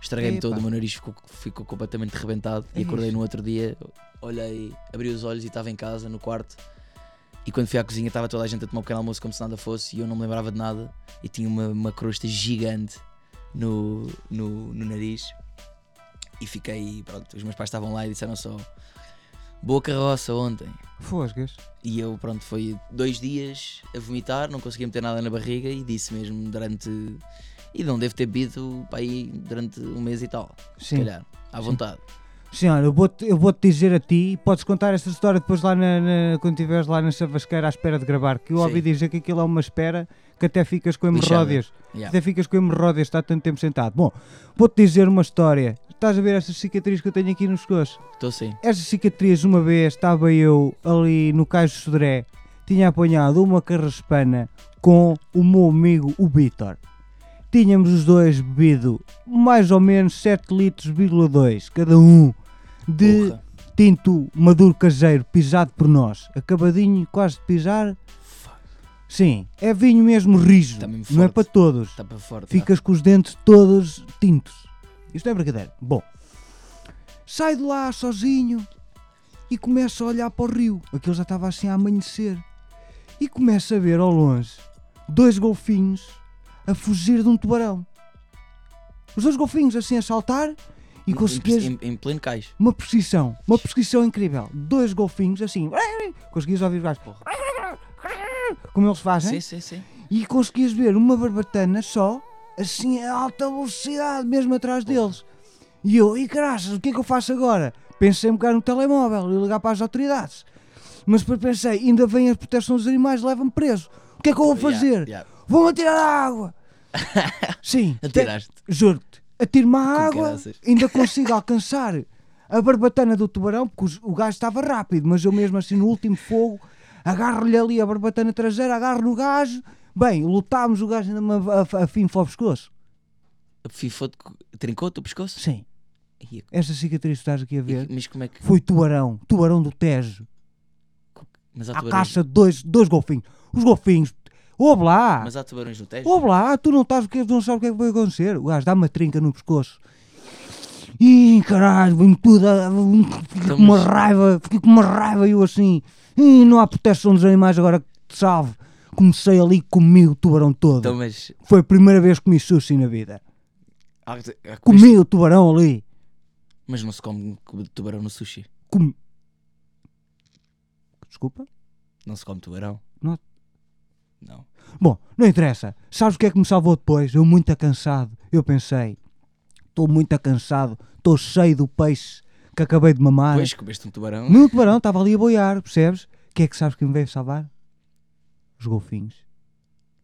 Estraguei-me todo, o meu nariz ficou, ficou completamente rebentado e acordei no outro dia, olhei, abri os olhos e estava em casa, no quarto. E quando fui à cozinha estava toda a gente a tomar um pequeno almoço como se nada fosse e eu não me lembrava de nada e tinha uma, uma crosta gigante no, no, no nariz e fiquei, pronto, os meus pais estavam lá e disseram só boa carroça ontem. Fosgas. E eu, pronto, foi dois dias a vomitar, não conseguia meter nada na barriga e disse mesmo durante. E não devo ter bebido para aí durante um mês e tal, se Sim. calhar, à vontade. Senhora, eu vou-te eu vou dizer a ti, podes contar esta história depois lá na, na- quando estiveres lá na Chavasqueira à espera de gravar, que eu Sim. ouvi dizer que aquilo é uma espera que até ficas com hemorródias. Yeah. Até ficas com hemorródias, está tanto tempo sentado. Bom, vou-te dizer uma história. Estás a ver esta cicatriz que eu tenho aqui nos pescoço? Estou sim. Esta cicatriz, uma vez, estava eu ali no Cais de Sodré, tinha apanhado uma carraspana com o meu amigo, o Vitor. Tínhamos os dois bebido mais ou menos 7 litros, vírgula 2, cada um, de Porra. tinto maduro caseiro, pisado por nós. Acabadinho, quase de pisar. Sim, é vinho mesmo rijo, Tá mesmo não é forte. para todos. Está para fora. tá? Ficas com os dentes todos tintos. Isto é brincadeira. Bom, sai de lá sozinho e começa a olhar para o rio. Aquilo já estava assim a amanhecer. E começa a ver ao longe dois golfinhos a fugir de um tubarão. Os dois golfinhos assim a saltar e Em- conseguias Em, em pleno cais. uma perseguição, uma perseguição incrível. Dois golfinhos assim, conseguias ouvir os gajos como eles fazem Sim, sim, sim. e conseguias ver uma barbatana só, assim a alta velocidade, mesmo atrás deles. E eu, e graças, o que é que eu faço agora? Pensei em pegar no telemóvel e ligar para as autoridades. Mas depois pensei, ainda vem a proteção dos animais, leva-me preso. O que é que eu vou fazer? Yeah, yeah. Vou-me atirar à água. Sim, te- Atiraste. juro-te. atiro-me à água, ainda consigo alcançar a barbatana do tubarão, porque o gajo estava rápido, mas eu mesmo assim no último fogo, agarro-lhe ali a barbatana traseira, agarro no gajo, bem, lutámos, o gajo ainda a, a, a fim ao pescoço. A FIFO trincou-te o pescoço? Sim, Ih, esta cicatriz que estás aqui a e- ver Mas como é que. foi tubarão, tubarão do Tejo, Mas há tubarões, caça de dois, dois golfinhos. Os golfinhos, ouve lá, mas há tubarões no Tejo? ouve lá, tu não estás, não sabes o que é que vai acontecer. O gajo dá uma trinca no pescoço. Ih, caralho, vem tudo. a- Fiquei com uma raiva, fiquei com uma raiva e eu assim. Ih, não há proteção dos animais agora que te salve. Comecei ali comi o tubarão todo. Então, mas. Foi a primeira vez que comi sushi na vida. há- há- Comi o tubarão ali. Mas não se come tubarão no sushi. Desculpa? Não se come tubarão. Não. Não. Bom, não interessa. Sabes o que é que me salvou depois? Eu muito cansado. Eu pensei, estou muito cansado, estou cheio do peixe que acabei de mamar. Pois, comeste um tubarão. Meu tubarão estava ali a boiar, percebes? O que é que sabes que me veio salvar? Os golfinhos.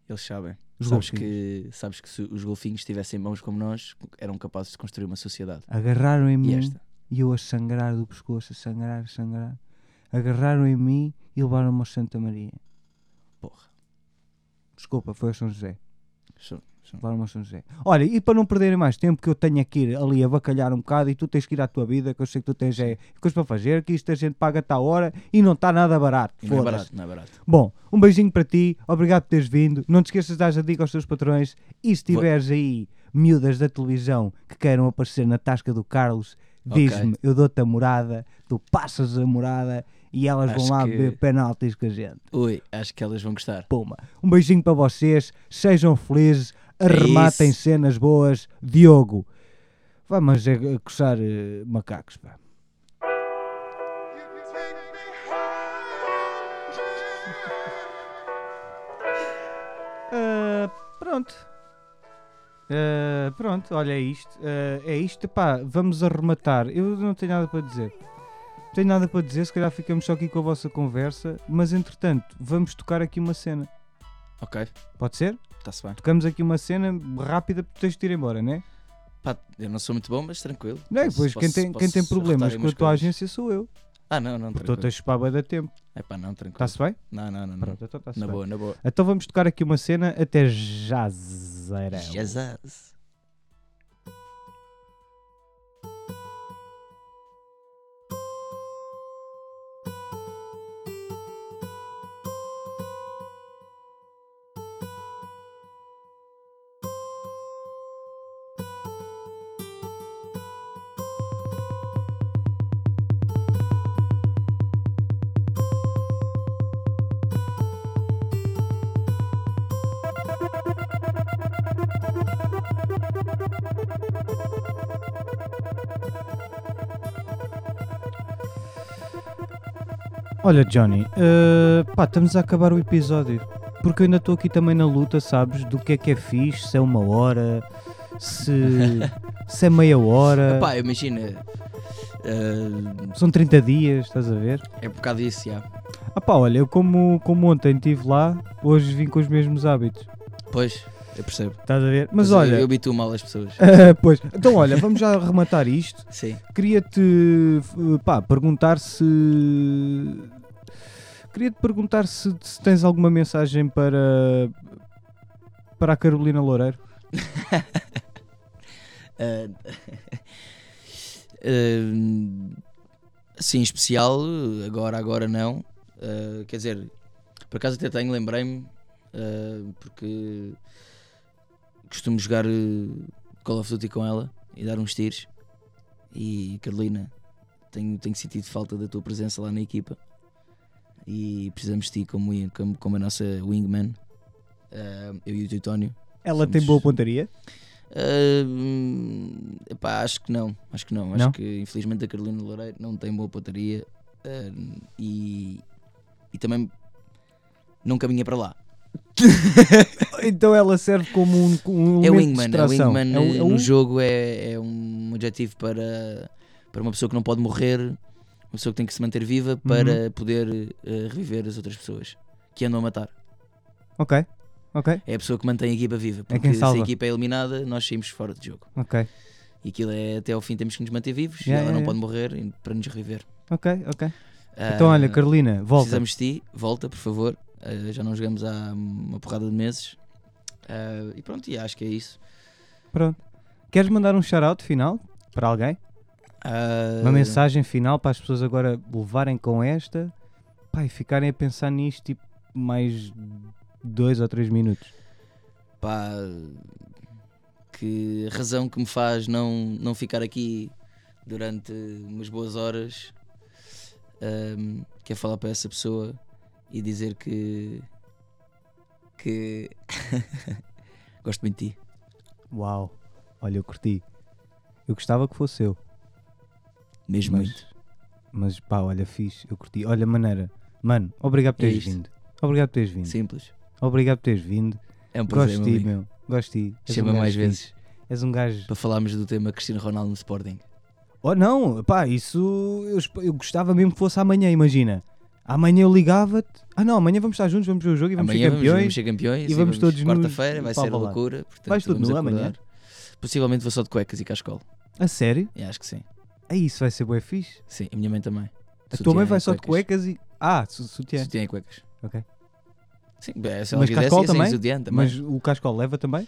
Eles sabem. Os sabes, golfinhos. que, sabes que se os golfinhos tivessem mãos como nós, eram capazes de construir uma sociedade. Agarraram em mim esta? e eu a sangrar do pescoço, a sangrar, a sangrar. Agarraram em mim e levaram-me ao Santa Maria. Porra. Desculpa, foi ao São José. São- ao São José. Olha, e para não perderem mais tempo, que eu tenho que ir ali a bacalhar um bocado e tu tens que ir à tua vida, que eu sei que tu tens é, coisas para fazer, que isto a gente paga-te à hora e não está nada barato. Não é barato, não é barato. Bom, um beijinho para ti, obrigado por teres vindo. Não te esqueças de dar a dica aos teus patrões. E se tiveres aí miúdas da televisão que queiram aparecer na tasca do Carlos, diz-me, eu dou-te a morada, tu passas a morada e elas vão Acho lá que- beber penaltis com a gente. Ui, acho que elas vão gostar. Puma. Um beijinho para vocês, sejam felizes, arrematem É cenas boas. Diogo, vamos a, a coçar eh, macacos, pá. Ah, pronto. Ah, pronto, olha é isto. Ah, é isto, pá, vamos arrematar. Eu não tenho nada para dizer. Não tenho nada para dizer, se calhar ficamos só aqui com a vossa conversa. Mas entretanto, vamos tocar aqui uma cena. Ok, Pode ser? Está-se bem. Tocamos aqui uma cena rápida porque tens de ir embora, né? Pá, eu não sou muito bom, mas tranquilo. Não é? Posso- Pois quem tem, quem tem problemas com a tua coisas. agência sou eu. Ah, não, não, Porque estou-te a tranquilo. chupar da tempo. É pá, não, tranquilo. Está-se bem? Não, não, não. não. Pronto, então está-se Na bem. boa, na boa. Então vamos tocar aqui uma cena até já, Zerão. Olha, Johnny, eh, pá, estamos a acabar o episódio. Porque eu ainda estou aqui também na luta, sabes? Do que é que é fixe, se é uma hora, se, se é meia hora, Pá, imagina. ah, são 30 dias, estás a ver? é um bocado isso, já. Ah pá, olha, eu como, como ontem estive lá, hoje vim com os mesmos hábitos, Pois, eu percebo. estás a ver? Mas eu- olha, Eu habituo mal as pessoas. Ah, pois, então olha, vamos já arrematar isto. Sim. Queria-te f- pá, perguntar se. Queria-te perguntar se, se tens alguma mensagem para. para a Carolina Loureiro. Ah, Sim, especial, agora, agora não. Ah, quer dizer, por acaso até tenho, lembrei-me, ah, porque costumo jogar eh, Call of Duty com ela e dar uns tiros. E Carolina, tenho, tenho sentido falta da tua presença lá na equipa. E precisamos de ti como, como, como a nossa wingman, ah, eu e o Teutónio. Ela tem Somos- boa pontaria? Hum, epá, acho que não, acho que não. Acho Não? que infelizmente a Carolina Loureiro não tem boa pontaria ah, e, e também não caminha para lá. Então ela serve como um, um É o elemento de wingman, é o distração. wingman É eh, é no jogo é, é um objetivo para, para uma pessoa que não pode morrer, uma pessoa que tem que se manter viva para Uhum. poder eh, reviver as outras pessoas que andam a matar. Ok. Ok, É a pessoa que mantém a equipa viva. Porque quem se a equipa é eliminada, nós saímos fora de jogo. ok, E aquilo é até ao fim temos que nos manter vivos Yeah, e ela yeah, não yeah. pode morrer para nos reviver. ok, ok. Ah, Então olha, Carolina, volta. Precisamos de ti, volta, por favor. Ah, já não jogamos há uma porrada de meses. Ah, e pronto, e acho que é isso. Pronto. Queres mandar um shout-out final para alguém? Ah, Uma mensagem final para as pessoas agora levarem com esta pá, e ficarem a pensar nisto tipo mais dois ou três minutos. pá, que razão que me faz não, não ficar aqui durante umas boas horas ahm, que é falar para essa pessoa e dizer que que gosto muito de ti. Uau, olha, eu curti. Eu gostava que fosse eu, Mesmo Mas- muito. mas pá, olha, fixe, eu curti. Olha, maneira, mano, obrigado por É teres isto. vindo. Obrigado por teres vindo. Simples. Obrigado por teres vindo. É um prazer, Gosto de meu. Gosto de um Chama gajo mais fixe. vezes És um gajo. para falarmos do tema Cristiano Ronaldo no Sporting. Oh, não, pá, isso eu, eu gostava mesmo que fosse amanhã, imagina. Amanhã eu ligava-te. Ah, não, amanhã vamos estar juntos, vamos ver o jogo e vamos Amanhã ser vamos, campeões. vamos ser campeões e vamos todos quarta-feira, vai ser lá. loucura. Portanto, Vais vamos nu amanhã? Possivelmente vou só de cuecas e cascola. A sério? É, acho que sim. É isso, vai ser bué fixe. Sim, a minha mãe também. A tua Sutiã mãe e vai só de cuecas e. Ah, su- sutiã. Sutiã e cuecas. Ok. Sim, se ela Mas quisesse, sem também? sutiã também. Mas o cascol leva também?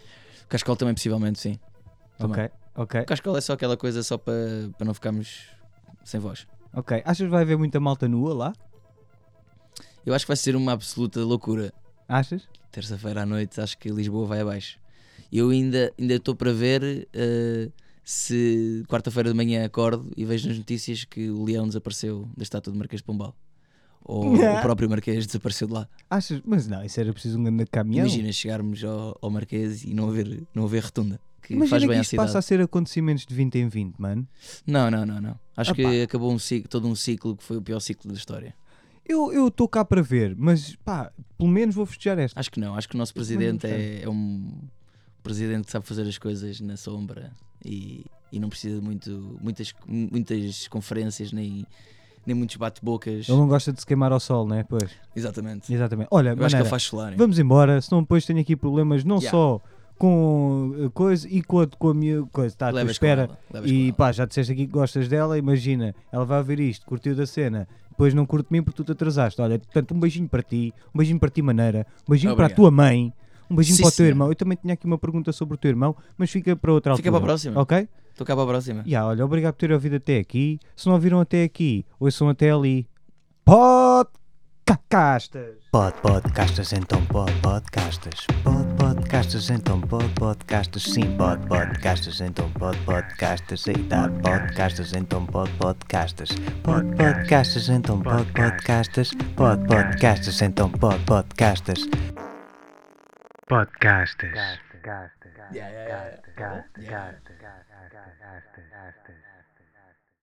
Cascola também, possivelmente, sim. Também. Ok, ok, O cascola é só aquela coisa só para, para não ficarmos sem voz. ok. Achas que vai haver muita malta nua lá? Eu acho que vai ser uma absoluta loucura. Achas? Terça-feira à noite, acho que Lisboa vai abaixo. Eu ainda ainda estou para ver eh, se quarta-feira de manhã acordo e vejo nas notícias que o leão desapareceu da estátua do Marquês de Pombal. Ou o próprio Marquês desapareceu de lá. Achas? Mas não, isso era preciso um grande caminhão. Imagina chegarmos ao, ao Marquês e não haver, não haver retunda. Que Imagina faz bem que isto passa a ser acontecimentos de 20 em 20, mano. Não, não, não, não. Acho Ah, que acabou um ciclo, todo um ciclo que foi o pior ciclo da história. Eu estou cá para ver, mas pá, pelo menos vou festejar esta. Acho que não. Acho que o nosso Mas presidente é, é um presidente que sabe fazer as coisas na sombra e, e não precisa de muito, muitas, muitas conferências nem, nem muitos bate-bocas. Ele não gosta de se queimar ao sol, né? Pois, Exatamente. exatamente. Olha, Eu acho que maneira, ele faz solar. vamos embora, senão depois tenho aqui problemas não Yeah. só com a coisa e com a, com a minha coisa. Tá, à tua espera. E pá, já disseste aqui que gostas dela, imagina, ela vai ouvir isto, curtiu da cena, depois não curte mim porque tu te atrasaste. Olha, portanto, um beijinho para ti, um beijinho para ti, maneira, um beijinho para a Obrigado. tua mãe, um beijinho Sim, para o teu irmão. Eu também tinha aqui uma pergunta sobre o teu irmão, mas fica para outra Fica altura. para a próxima. Ok? Estou cá para a próxima. Ya, olha, obrigado por ter ouvido até aqui. Se não ouviram até aqui, ouçam até ali. Podcastas! Pod podcastas, então pod podcastas. Pod podcastas, então pod podcastas. Sim, pod podcastas, então pod podcastas. Eita, podcastas, então pod podcastas. Pod podcastas, então pod podcastas. Pod podcastas, então pod podcastas. Podcastas. Yeah, yeah, yeah. Podcastas.